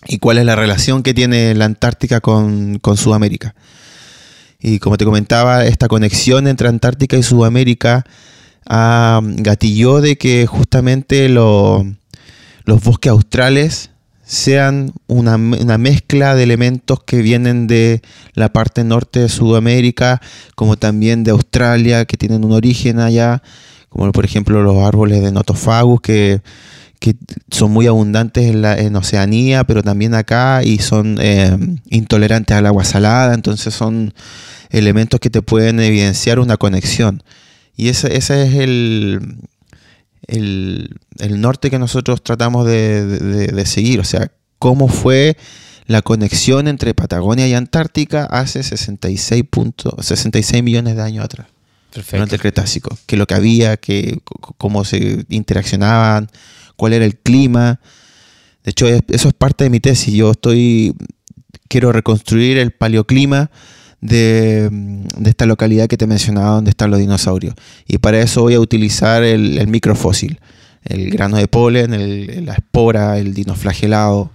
y cuál es la relación que tiene la Antártica con, Sudamérica. Y como te comentaba, esta conexión entre Antártica y Sudamérica ah, gatilló de que justamente los bosques australes sean una, una, mezcla de elementos que vienen de la parte norte de Sudamérica, como también de Australia, que tienen un origen allá, como por ejemplo los árboles de Notophagus, que que son muy abundantes en, la, en Oceanía, pero también acá y son eh, intolerantes al agua salada, entonces son elementos que te pueden evidenciar una conexión. Y ese, ese es el, el, el norte que nosotros tratamos de, de- de seguir, o sea, cómo fue la conexión entre Patagonia y Antártica hace 66, punto- 66 millones de años atrás, durante el Cretácico, que lo que había, que, cómo se interaccionaban, cuál era el clima. De hecho, es- eso es parte de mi tesis. Yo estoy quiero reconstruir el paleoclima de, de esta localidad que te mencionaba donde están los dinosaurios. Y para eso voy a utilizar el, microfósil, el grano de polen, la espora, el dinoflagelado.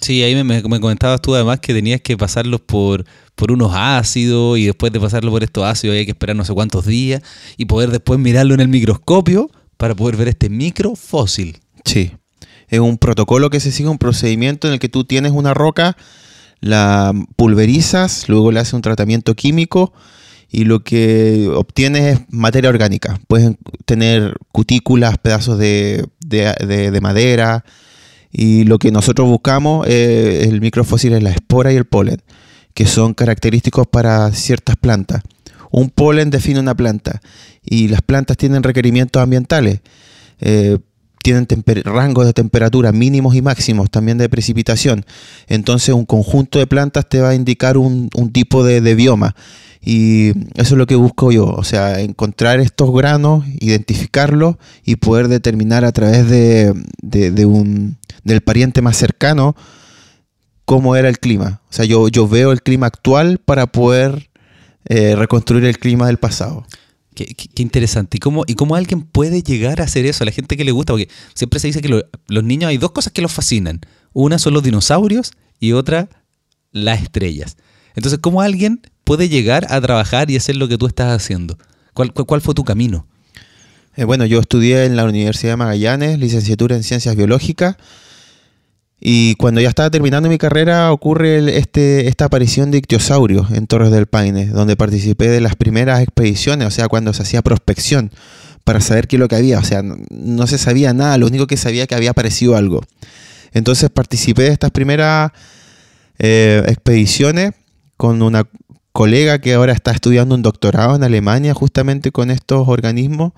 Sí, ahí me comentabas tú además que tenías que pasarlos por, por unos ácidos y después de pasarlo por estos ácidos hay que esperar no sé cuántos días y poder después mirarlo en el microscopio para poder ver este microfósil. Sí. Es un protocolo que se sigue, un procedimiento en el que tú tienes una roca, la pulverizas, luego le haces un tratamiento químico y lo que obtienes es materia orgánica. Puedes tener cutículas, pedazos de, de- de- de madera y lo que nosotros buscamos, eh, el microfósil es la espora y el polen, que son característicos para ciertas plantas. Un polen define una planta y las plantas tienen requerimientos ambientales. Eh, tienen rangos de temperatura mínimos y máximos, también de precipitación. Entonces un conjunto de plantas te va a indicar un, tipo de, bioma. Y eso es lo que busco yo, o sea, encontrar estos granos, identificarlos y poder determinar a través de, un, del pariente más cercano cómo era el clima. O sea, yo, yo veo el clima actual para poder eh, reconstruir el clima del pasado. Qué, qué- qué interesante. ¿Y cómo, ¿Y cómo alguien puede llegar a hacer eso? A la gente que le gusta, porque siempre se dice que lo- los niños hay dos cosas que los fascinan. Una son los dinosaurios y otra las estrellas. Entonces, ¿cómo alguien puede llegar a trabajar y hacer lo que tú estás haciendo? ¿Cuál, cuál, cuál fue tu camino? Eh, bueno, yo estudié en la Universidad de Magallanes, licenciatura en Ciencias Biológicas, y cuando ya estaba terminando mi carrera ocurre este, esta aparición de ictiosaurios en Torres del Paine, donde participé de las primeras expediciones, o sea, cuando se hacía prospección para saber qué es lo que había, o sea, no, no se sabía nada, lo único que sabía que había aparecido algo. Entonces participé de estas primeras eh, expediciones con una colega que ahora está estudiando un doctorado en Alemania justamente con estos organismos.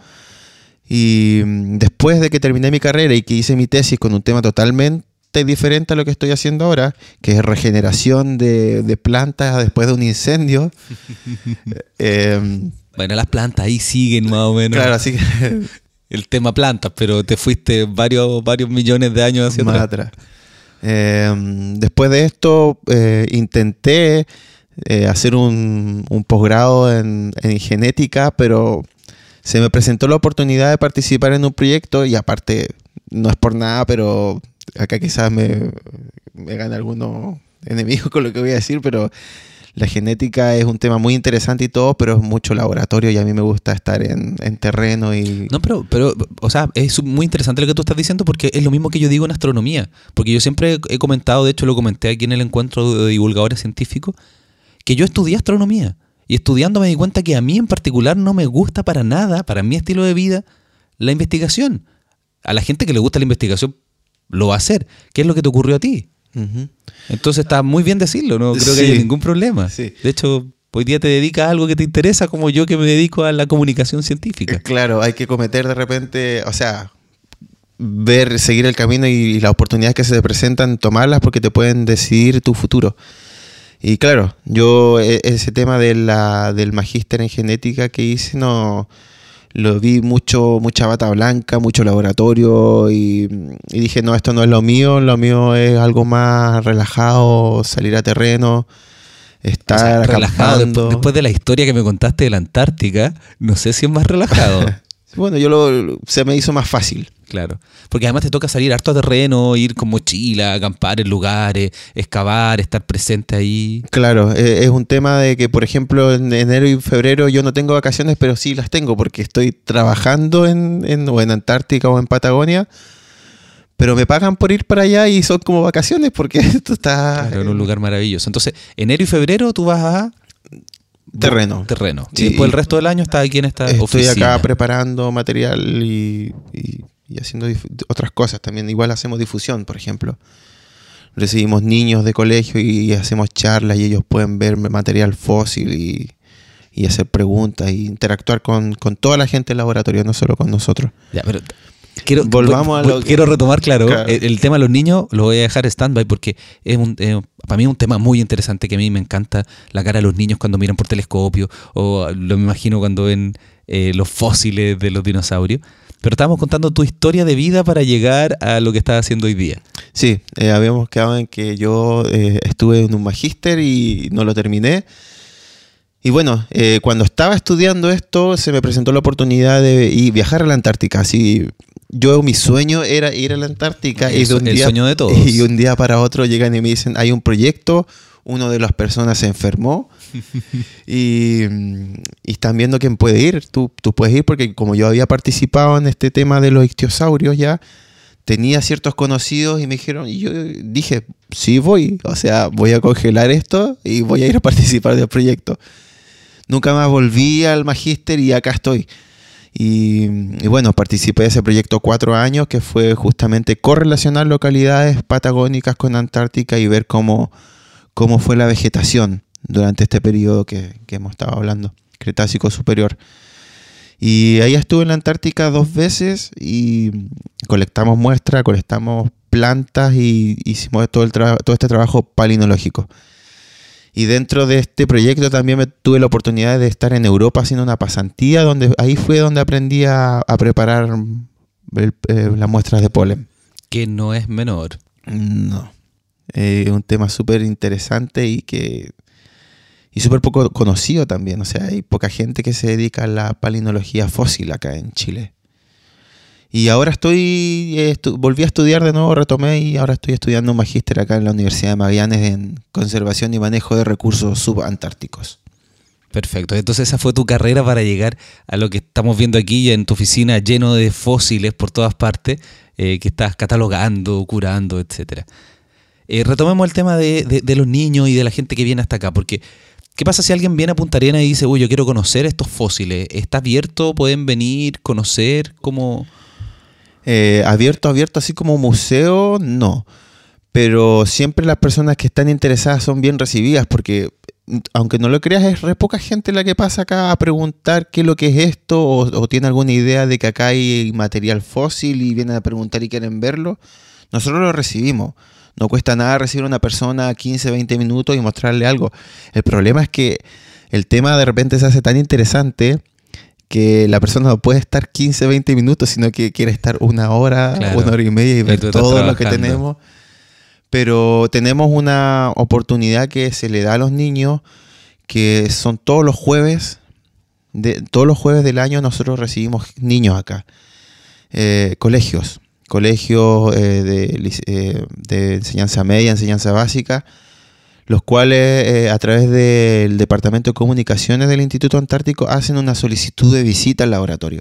Y mm, después de que terminé mi carrera y que hice mi tesis con un tema totalmente diferente a lo que estoy haciendo ahora, que es regeneración de, de plantas después de un incendio. <laughs> eh, Bueno, las plantas ahí siguen más o menos claro, así que <laughs> el tema plantas, pero te fuiste varios, varios millones de años hacia más atrás. atrás. Eh, después de esto, eh, intenté hacer un, un posgrado en, en genética, pero se me presentó la oportunidad de participar en un proyecto y aparte, no es por nada, pero acá quizás me, me gane algunos enemigos con lo que voy a decir, pero la genética es un tema muy interesante y todo, pero es mucho laboratorio y a mí me gusta estar en, en terreno y... No, pero, pero, o sea, es muy interesante lo que tú estás diciendo porque es lo mismo que yo digo en astronomía. Porque yo siempre he comentado, de hecho lo comenté aquí en el encuentro de divulgadores científicos, que yo estudié astronomía. Y estudiando me di cuenta que a mí en particular no me gusta para nada, para mi estilo de vida, la investigación. A la gente que le gusta la investigación lo va a hacer. ¿Qué es lo que te ocurrió a ti? Entonces está muy bien decirlo, no creo que haya ningún problema. Sí. De hecho, hoy día te dedicas a algo que te interesa como yo que me dedico a la comunicación científica. Claro, hay que cometer de repente, o sea, ver, seguir el camino y, las oportunidades que se te presentan, tomarlas porque te pueden decidir tu futuro. Y claro, yo e- ese tema de la, del magíster en genética que hice, no lo vi mucho, mucha bata blanca, mucho laboratorio y, y dije, no, esto no es lo mío, lo mío es algo más relajado, salir a terreno, estar O sea, relajado. Después de la historia que me contaste de la Antártica, no sé si es más relajado. <laughs> Bueno, yo lo, se me hizo más fácil. claro. Porque además te toca salir harto a terreno, ir con mochila, acampar en lugares, excavar, estar presente ahí. Claro, eh, es un tema de que, por ejemplo, en enero y febrero yo no tengo vacaciones, pero sí las tengo porque estoy trabajando en, en- o en Antártica o en Patagonia, pero me pagan por ir para allá y son como vacaciones porque <laughs> esto está Claro, en un lugar maravilloso. Entonces, enero y febrero tú vas a terreno. terreno. Sí. Y después el resto del año estás aquí en esta Estoy oficina. acá preparando material y, y- y haciendo otras cosas también. Igual hacemos difusión, por ejemplo. Recibimos niños de colegio y hacemos charlas y ellos pueden ver material fósil y, y hacer preguntas y interactuar con, con toda la gente del laboratorio, no solo con nosotros. Ya, pero Quiero, Volvamos a voy- que- quiero retomar, claro, Claro. El, el tema de los niños lo voy a dejar stand-by porque es un, eh, para mí es un tema muy interesante que a mí me encanta la cara de los niños cuando miran por telescopio o lo me imagino cuando ven eh, los fósiles de los dinosaurios. Pero estábamos contando tu historia de vida para llegar a lo que estás haciendo hoy día. Sí, eh, habíamos quedado en que yo eh, estuve en un magíster y no lo terminé. Y bueno, eh, cuando estaba estudiando esto, se me presentó la oportunidad de viajar a la Antártica. Así, yo, mi sueño era ir a la Antártica. Y de un el día, sueño de todos. <laughs> Y un día para otro llegan y me dicen, hay un proyecto, una de las personas se enfermó <laughs> y, y están viendo quién puede ir. Tú, tú puedes ir porque como yo había participado en este tema de los ictiosaurios ya, tenía ciertos conocidos y me dijeron, y yo dije, sí voy, o sea, voy a congelar esto y voy a ir a <laughs> participar del proyecto. Nunca más volví al magíster y acá estoy. Y, bueno, participé de ese proyecto cuatro años que fue justamente correlacionar localidades patagónicas con Antártica y ver cómo, cómo fue la vegetación durante este periodo que, que hemos estado hablando, Cretácico Superior. Y ahí estuve en la Antártica dos veces y colectamos muestras, colectamos plantas y hicimos todo, el todo este trabajo palinológico. Y dentro de este proyecto también me tuve la oportunidad de estar en Europa haciendo una pasantía, donde ahí fue donde aprendí a, a preparar el- eh, las muestras de polen. Que no es menor. No. Es un tema súper interesante y que y súper poco conocido también. O sea, hay poca gente que se dedica a la palinología fósil acá en Chile. Y ahora estoy, volví a estudiar de nuevo, retomé y ahora estoy estudiando un magíster acá en la Universidad de Magallanes en conservación y manejo de recursos subantárticos. Perfecto. Entonces esa fue tu carrera para llegar a lo que estamos viendo aquí en tu oficina lleno de fósiles por todas partes eh, que estás catalogando, curando, etcétera. Eh, retomemos el tema de, de- de los niños y de la gente que viene hasta acá, porque ¿qué pasa si alguien viene a Punta Arenas y dice, uy, yo quiero conocer estos fósiles? ¿Está abierto? ¿Pueden venir, conocer? ¿Cómo? Eh, abierto, abierto, así como museo, no. Pero siempre las personas que están interesadas son bien recibidas porque, mm, aunque no lo creas, es re poca gente la que pasa acá a preguntar qué es lo que es esto o, o tiene alguna idea de que acá hay material fósil y vienen a preguntar y quieren verlo. Nosotros lo recibimos. No cuesta nada recibir a una persona 15, 20 minutos y mostrarle algo. El problema es que el tema de repente se hace tan interesante que la persona no puede estar 15, 20 minutos, sino que quiere estar una hora, Claro. una hora y media y ver todo lo que tenemos. Pero tenemos una oportunidad que se le da a los niños, que son todos los jueves, de, todos los jueves del año nosotros recibimos niños acá. Eh, colegios, colegios eh, de, eh, de enseñanza media, enseñanza básica, los cuales eh, a través del Departamento de Comunicaciones del Instituto Antártico hacen una solicitud de visita al laboratorio.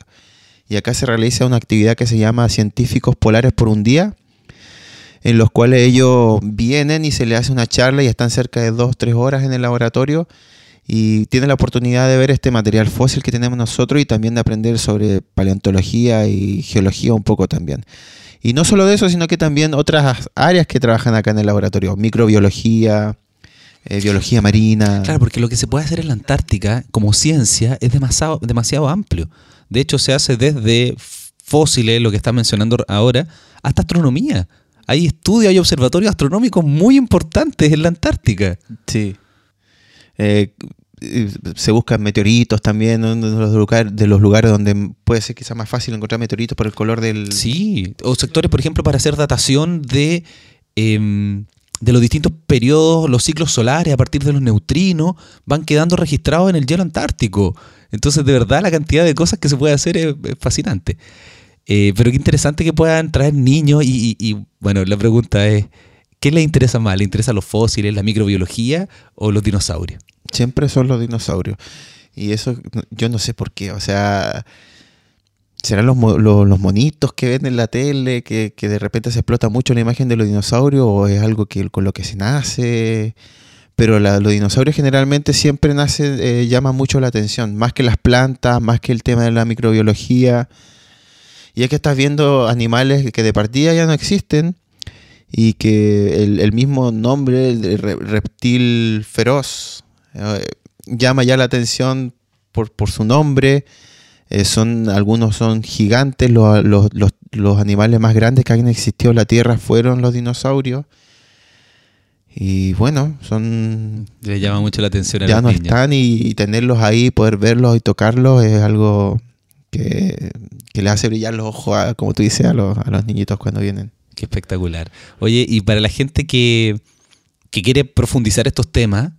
Y acá se realiza una actividad que se llama Científicos Polares por un día, en los cuales ellos vienen y se les hace una charla y están cerca de dos, tres horas en el laboratorio y tienen la oportunidad de ver este material fósil que tenemos nosotros y también de aprender sobre paleontología y geología un poco también. Y no solo de eso, sino que también otras áreas que trabajan acá en el laboratorio, microbiología, eh, biología marina. Claro, porque lo que se puede hacer en la Antártica como ciencia es demasiado, demasiado amplio. De hecho, se hace desde fósiles, lo que está mencionando ahora, hasta astronomía. Hay estudios, hay observatorios astronómicos muy importantes en la Antártica. Sí. Eh, se buscan meteoritos también de los, lugar- de los lugares donde puede ser quizá más fácil encontrar meteoritos por el color del... Sí, o sectores, por ejemplo, para hacer datación de, em, de los distintos periodos, los ciclos solares a partir de los neutrinos, van quedando registrados en el hielo antártico. Entonces, de verdad, la cantidad de cosas que se puede hacer es, fascinante. Eh, pero qué interesante que puedan traer niños y, bueno, la pregunta es, ¿qué les interesa más? ¿Les interesan los fósiles, la microbiología o los dinosaurios? Siempre son los dinosaurios. Y eso yo no sé por qué. O sea, ¿serán los, mo- lo- los monitos que ven en la tele, que, que de repente se explota mucho la imagen de los dinosaurios o es algo que con lo que se nace? Pero los dinosaurios generalmente siempre nacen, eh, llaman mucho la atención, más que las plantas, más que el tema de la microbiología. Y es que estás viendo animales que de partida ya no existen y que el, el mismo nombre, el re- reptil feroz, eh, llama ya la atención por, por su nombre. Eh, son, algunos son gigantes, los, los- los- los animales más grandes que han existido en la Tierra fueron los dinosaurios. Y bueno, son... Le llama mucho la atención a Ya los no niños. están y, y tenerlos ahí, poder verlos y tocarlos es algo que, que le hace brillar los ojos, a- como tú dices, a los, a los niñitos cuando vienen. Qué espectacular. Oye, y para la gente que, que quiere profundizar estos temas,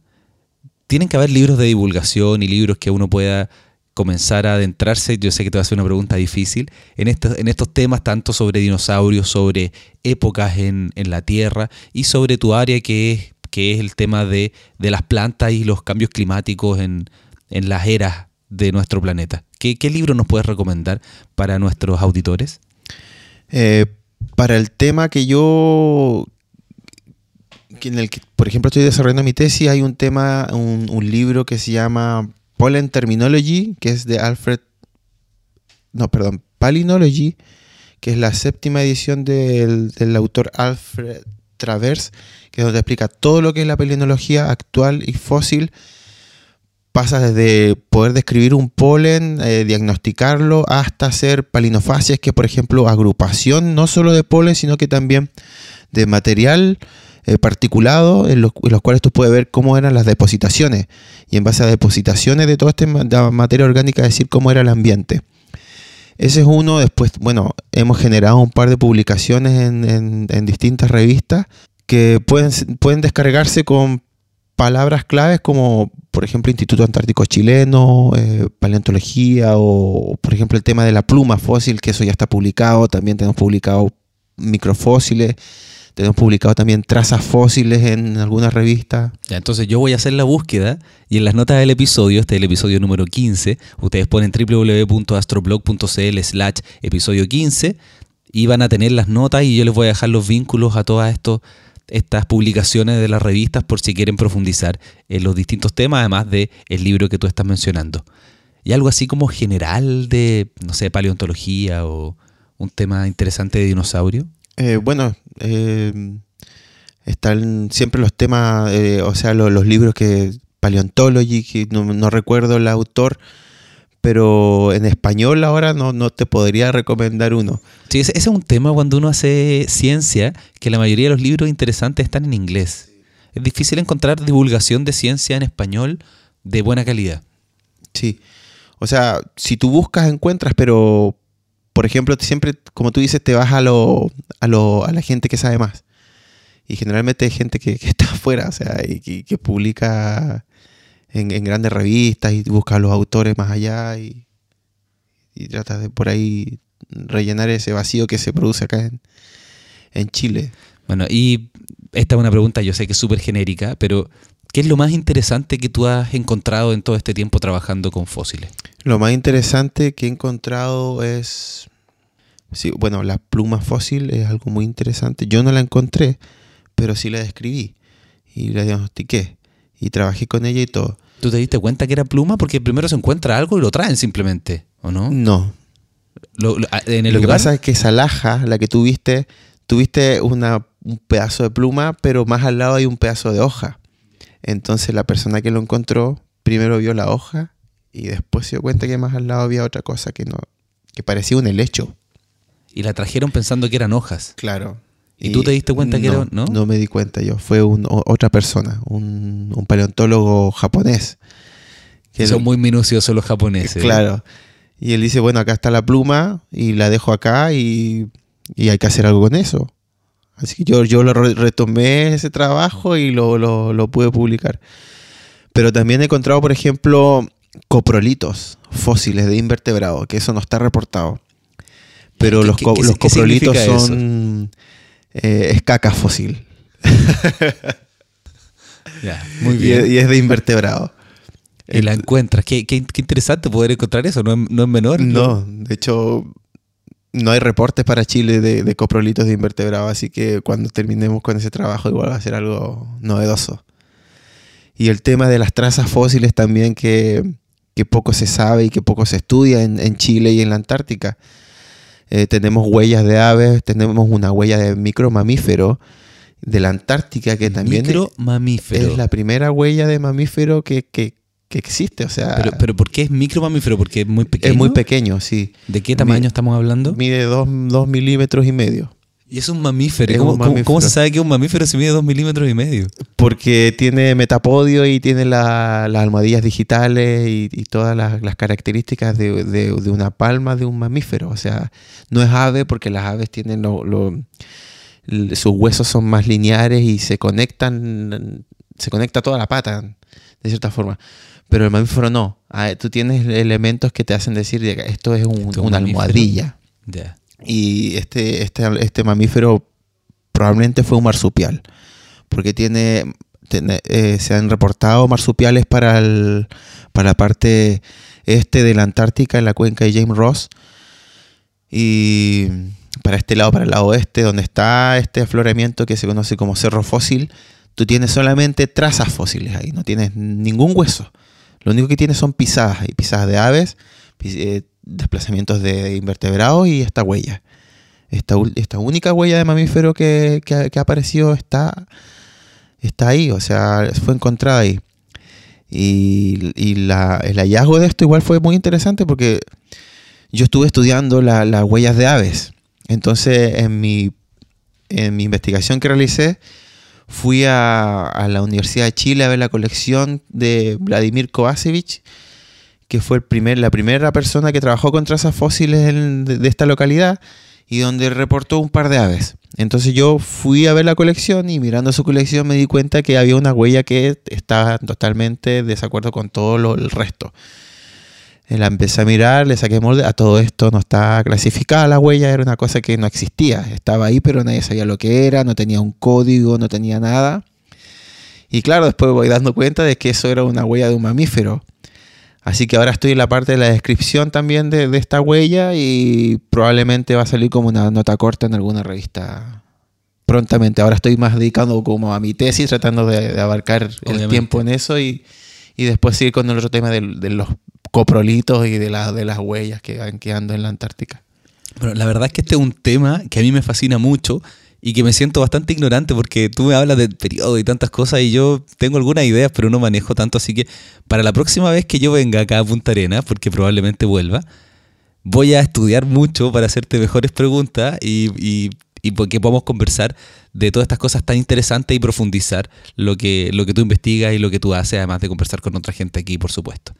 tienen que haber libros de divulgación y libros que uno pueda comenzar a adentrarse. Yo sé que te va a hacer una pregunta difícil. En estos, en estos temas, tanto sobre dinosaurios, sobre épocas en, en la Tierra y sobre tu área que es, que es el tema de, de las plantas y los cambios climáticos en, en las eras de nuestro planeta. ¿Qué, libro nos puedes recomendar para nuestros auditores? Eh, para el tema que yo, en el que, por ejemplo, estoy desarrollando mi tesis, hay un tema, un libro que se llama Pollen Terminology, que es de Alfred, no, perdón, Palynology, que es la séptima edición del, del autor Alfred Travers, que es donde explica todo lo que es la pelinología actual y fósil. Pasa desde poder describir un polen, eh, diagnosticarlo, hasta hacer palinofacies, que por ejemplo agrupación no solo de polen, sino que también de material eh, en los, cuales tú puedes ver cómo eran las depositaciones y en base a depositaciones de toda esta materia orgánica decir cómo era el ambiente. Ese es uno, después, bueno, hemos generado un par de publicaciones en, en- distintas revistas que pueden, pueden descargarse con palabras claves como, por ejemplo, Instituto Antártico Chileno, eh, paleontología o, por ejemplo, el tema de la pluma fósil, que eso ya está publicado. También tenemos publicado microfósiles, tenemos publicado también trazas fósiles en algunas revistas. Entonces yo voy a hacer la búsqueda y en las notas del episodio, este es el episodio número 15, ustedes ponen www.astroblog.cl slash episodio 15 y van a tener las notas y yo les voy a dejar los vínculos a todas estos estas publicaciones de las revistas por si quieren profundizar en los distintos temas, además de el libro que tú estás mencionando. Y algo así como general de, no sé, paleontología o un tema interesante de dinosaurio. Eh, bueno, eh, están siempre los temas, eh, o sea, lo- los libros que Paleontology, que no, no recuerdo el autor, pero en español ahora no, no te podría recomendar uno. Sí, ese, ese es un tema cuando uno hace ciencia, que la mayoría de los libros interesantes están en inglés. Es difícil encontrar divulgación de ciencia en español de buena calidad. Sí. O sea, si tú buscas, encuentras, pero, por ejemplo, siempre, como tú dices, te vas a, lo, a, lo, a la gente que sabe más. Y generalmente hay gente que, <laughs> está afuera, o sea, y que, publica en, grandes revistas y busca a los autores más allá y, y trata de por ahí rellenar ese vacío que se produce acá en, en Chile. Bueno, y esta es una pregunta, yo sé que es súper genérica, pero ¿qué es lo más interesante que tú has encontrado en todo este tiempo trabajando con fósiles? Lo más interesante que he encontrado es, sí, bueno, la pluma fósil es algo muy interesante. Yo no la encontré, pero sí la describí y la diagnostiqué y trabajé con ella y todo. ¿Tú te diste cuenta que era pluma? Porque primero se encuentra algo y lo traen simplemente, ¿o no? No, Lo- lo- en el lo que pasa es que esa laja, la que tuviste, tuviste una, un pedazo de pluma, pero más al lado hay un pedazo de hoja. Entonces la persona que lo encontró primero vio la hoja y después se dio cuenta que más al lado había otra cosa que no, que parecía un helecho. y la trajeron pensando que eran hojas. Claro. ¿Y tú te diste cuenta que era- no? No me di cuenta yo. Fue un- otra persona, un, un paleontólogo japonés. Que son muy minuciosos los japoneses. Claro. Y él dice, bueno, acá está la pluma y la dejo acá y, y hay que hacer algo con eso. Así que yo, yo lo re- retomé ese trabajo y lo, lo- lo pude publicar. Pero también he encontrado, por ejemplo, coprolitos fósiles de invertebrados, que eso no está reportado. Pero ¿Qué- los, qué- co- qué- los qué coprolitos son... eh, es caca fósil. <laughs> Ya, muy <laughs> Y bien. es, y es de invertebrado. Y la encuentras. Qué, qué- qué interesante poder encontrar eso. No es, no es menor. No, de hecho, no hay reportes para Chile de, de coprolitos de invertebrados, así que cuando terminemos con ese trabajo igual va a ser algo novedoso. Y el tema de las trazas fósiles también que, que poco se sabe y que poco se estudia en, en Chile y en la Antártica. Eh, tenemos huellas de aves, tenemos una huella de micromamífero de la Antártica que también Micro mamífero. es la primera huella de mamífero que, que- que existe. O sea, Pero, pero ¿por qué es micro mamífero? Porque es muy pequeño. es muy pequeño, sí. ¿De qué tamaño estamos hablando? Mide 2 milímetros y medio. Y es un mamífero. Es ¿Cómo, un mamífero. cómo se sabe que un mamífero se mide dos milímetros y medio? Porque tiene metapodio y tiene la- las almohadillas digitales y, y todas las, las características de, de- de una palma de un mamífero. O sea, no es ave porque las aves tienen lo- sus huesos son más lineares y se conectan, se conecta toda la pata, de cierta forma. Pero el mamífero no. Ah, Tú tienes elementos que te hacen decir que esto es un- Esto una mamífero. almohadilla. Ya. Y este, este, este mamífero probablemente fue un marsupial, porque tiene, eh, se han reportado marsupiales para, el, para la parte este de la Antártica, en la cuenca de James Ross, y para este lado, para el lado oeste, donde está este afloramiento que se conoce como cerro fósil, tú tienes solamente trazas fósiles ahí, no tienes ningún hueso. Lo único que tienes son pisadas, hay pisadas de aves, eh, desplazamientos de invertebrados y esta huella. Esta, única huella de mamífero que, ha- aparecido está, está ahí, o sea, fue encontrada ahí. Y, el hallazgo de esto igual fue muy interesante porque yo estuve estudiando la- las huellas de aves. Entonces, en mi, en mi investigación que realicé, fui a, a la Universidad de Chile a ver la colección de Vladimir Kovacevic, que fue el primer, la primera persona que trabajó con trazas fósiles en- de, esta localidad y donde reportó un par de aves. Entonces yo fui a ver la colección y mirando su colección me di cuenta que había una huella que estaba totalmente de desacuerdo con todo lo, el resto. Eh, La empecé a mirar, le saqué molde, a todo esto no está clasificada la huella, era una cosa que no existía, estaba ahí pero nadie sabía lo que era, no tenía un código, no tenía nada. Y claro, después voy dando cuenta de que eso era una huella de un mamífero. Así que ahora estoy en la parte de la descripción también de, de esta huella y probablemente va a salir como una nota corta en alguna revista prontamente. Ahora estoy más dedicando como a mi tesis, tratando de, de abarcar el tiempo en eso y, y después seguir con el otro tema de, los coprolitos y de, la- de las huellas que van quedando en la Antártica. Bueno, la verdad es que este es un tema que a mí me fascina mucho y que me siento bastante ignorante porque tú me hablas del periodo y tantas cosas y yo tengo algunas ideas pero no manejo tanto, así que para la próxima vez que yo venga acá a Punta Arenas, porque probablemente vuelva, voy a estudiar mucho para hacerte mejores preguntas y, y, y porque podamos conversar de todas estas cosas tan interesantes y profundizar lo que, lo que tú investigas y lo que tú haces, además de conversar con otra gente aquí, por supuesto.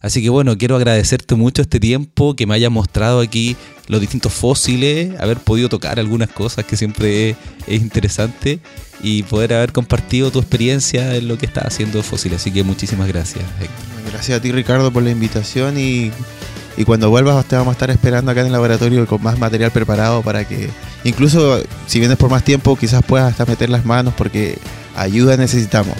Así que bueno, quiero agradecerte mucho este tiempo, que me hayas mostrado aquí los distintos fósiles, haber podido tocar algunas cosas que siempre es, es interesante y poder haber compartido tu experiencia en lo que estás haciendo fósiles. Así que muchísimas gracias. Gracias a ti Ricardo por la invitación y, y cuando vuelvas te vamos a estar esperando acá en el laboratorio con más material preparado para que incluso si vienes por más tiempo quizás puedas hasta meter las manos porque ayuda necesitamos.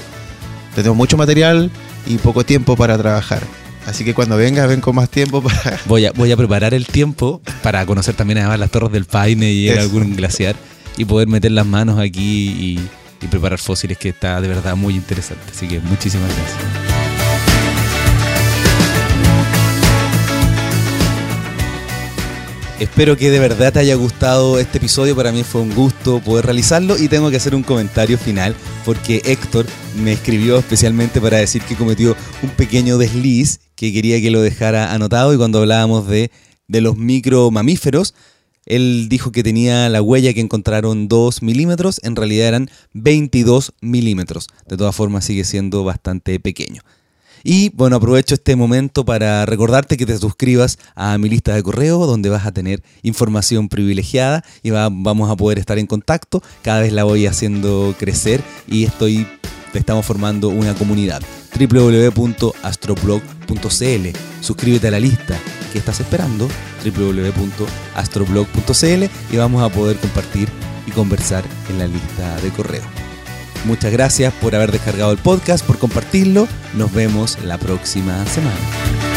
Tenemos mucho material y poco tiempo para trabajar. Así que cuando vengas ven con más tiempo para... <laughs> Voy a, voy a preparar el tiempo para conocer también además las torres del Paine y Eso. algún glaciar y poder meter las manos aquí y, y preparar fósiles que está de verdad muy interesante. Así que muchísimas gracias. Espero que de verdad te haya gustado este episodio. Para mí fue un gusto poder realizarlo y tengo que hacer un comentario final porque Héctor me escribió especialmente para decir que cometió un pequeño desliz que quería que lo dejara anotado y cuando hablábamos de, de los micro mamíferos, él dijo que tenía la huella que encontraron 2 milímetros, en realidad eran 22 milímetros. De todas formas sigue siendo bastante pequeño. Y bueno, aprovecho este momento para recordarte que te suscribas a mi lista de correo donde vas a tener información privilegiada y va- vamos a poder estar en contacto. Cada vez la voy haciendo crecer y estoy estamos formando una comunidad www.astroblog.cl. Suscríbete a la lista que estás esperando www.astroblog.cl y vamos a poder compartir y conversar en la lista de correo. Muchas gracias por haber descargado el podcast, por compartirlo. Nos vemos la próxima semana.